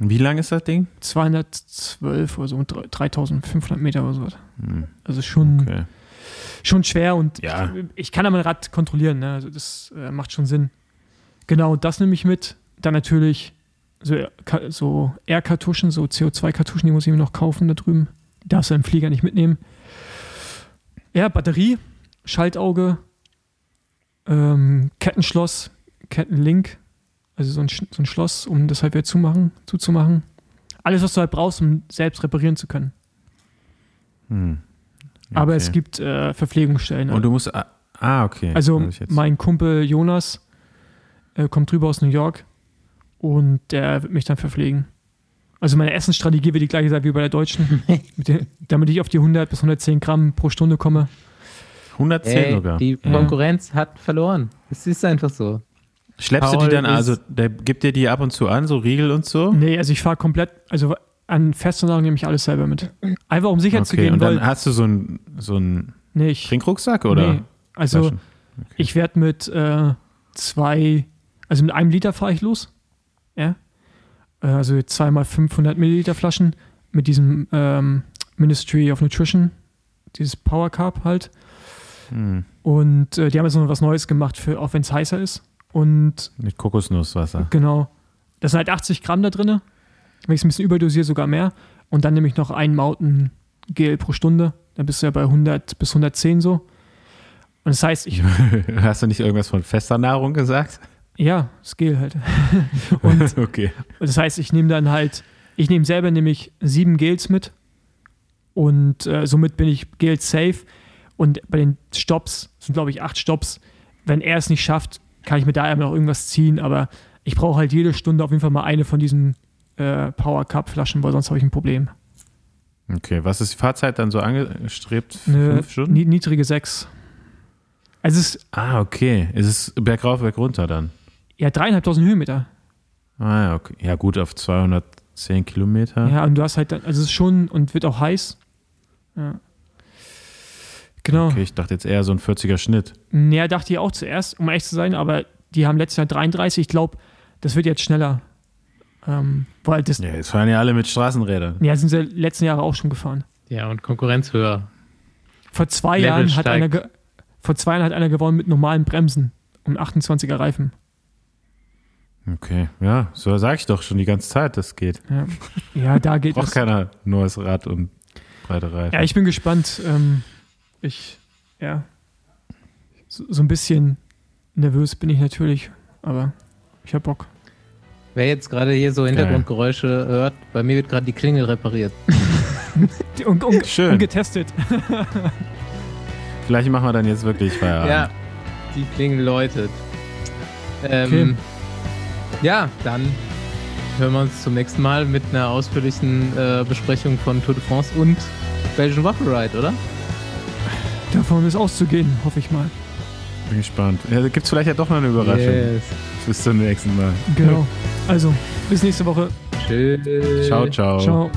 Wie lang ist das Ding? 212 oder so, und 3500 Meter oder so. Hm, Also schon, Okay. Schon schwer und Ja. ich, ich kann ja mein Rad kontrollieren, ne? also das äh, macht schon Sinn. Genau, das nehme ich mit. Dann natürlich so, Ka- so Air-Kartuschen, so CO2-Kartuschen, die muss ich mir noch kaufen da drüben. Die darfst du im Flieger nicht mitnehmen. Ja, Batterie, Schaltauge, ähm, Kettenschloss, Kettenlink, also so ein, so ein Schloss, um das halt wieder zumachen, zuzumachen. Alles, was du halt brauchst, um selbst reparieren zu können. Hm. Aber es gibt äh, Verpflegungsstellen. Und du musst. Ah, ah, okay. Also mein Kumpel Jonas äh, kommt drüber aus New York und der wird mich dann verpflegen. Also meine Essensstrategie wird die gleiche sein wie bei der deutschen, (laughs) mit der, damit ich auf die 100 bis 110 Gramm pro Stunde komme. 110 Ey, sogar. die Ja. Konkurrenz hat verloren. Es ist einfach so. Schleppst du Paul die dann, also der gibt dir die ab und zu an, so Riegel und so? Nee, also ich fahre komplett, also an Festanlagen nehme ich alles selber mit. Einfach um sicher zu Okay, gehen, und dann hast du so einen so einen nee, ich, Trinkrucksack oder? nee, also Flaschen? ich werde mit äh, zwei, also mit einem Liter fahre ich los. Ja. Äh, Also zweimal 500 Milliliter Flaschen mit diesem ähm, Ministry of Nutrition, dieses Power Carb halt. Hm, Und äh, die haben jetzt noch was Neues gemacht, für, auch wenn es heißer ist. Und mit Kokosnusswasser. genau, das sind halt 80 Gramm da drin. Wenn ich es ein bisschen überdosiere, sogar mehr. Und dann nehme ich noch ein Mountain Gel pro Stunde. Dann bist du ja bei 100 bis 110 so. Und das heißt, ich, (laughs) Hast du nicht irgendwas von fester Nahrung gesagt? ja, das Gel halt. (laughs) Und (laughs) okay. Und das heißt, ich nehme dann halt, ich nehme selber nämlich sieben Gels mit und äh, somit bin ich Gels safe. Und bei den Stops sind, glaube ich, acht Stops. Wenn er es nicht schafft, kann ich mir da immer noch irgendwas ziehen, aber ich brauche halt jede Stunde auf jeden Fall mal eine von diesen äh, Power Cup Flaschen, weil sonst habe ich ein Problem. Okay, was ist die Fahrzeit dann so angestrebt? Eine Fünf Stunden? ni- niedrige sechs. Also es ist Ah, okay. Es ist bergauf, bergunter dann. ja dreieinhalbtausend Höhenmeter. Ah, ja, okay. Ja, gut, auf 210 Kilometer. Ja, und du hast halt dann, also es ist schon und wird auch heiß. Ja. Genau. Okay, ich dachte jetzt eher so ein 40er Schnitt. Naja, dachte ich auch zuerst, um ehrlich zu sein, aber die haben letztes Jahr 33. Ich glaube, das wird jetzt schneller. Ähm, weil das, ja. Ja, jetzt fahren ja alle mit Straßenrädern. sind sie letzten Jahre auch schon gefahren. Ja, und Konkurrenz höher. Vor zwei Level Jahren hat einer, vor zwei Jahren hat einer gewonnen mit normalen Bremsen und 28er Reifen. Okay, ja, so sage ich doch schon die ganze Zeit, das geht. Ja, ja da geht Braucht es. keiner neues Rad und breite Reifen. Ja, ich bin gespannt. Ähm, ich, ja, so, so ein bisschen nervös bin ich natürlich, aber ich hab Bock. Wer jetzt gerade hier so Hintergrundgeräusche hört, bei mir wird gerade die Klingel repariert. Die- (laughs) Und, und, Schön. und getestet. (laughs) Vielleicht machen wir dann jetzt wirklich Feierabend. Ja, die Klingel läutet. Ähm, Okay. Ja, dann hören wir uns zum nächsten Mal mit einer ausführlichen äh, Besprechung von Tour de France und Belgian Waffle Ride, oder? Davon ist auszugehen, hoffe ich mal. Bin gespannt. Ja, Gibt es vielleicht ja doch noch eine Überraschung. Yes. Bis zum nächsten Mal. Genau. (laughs) Also, bis nächste Woche. Tschüss. Ciao, ciao. Ciao.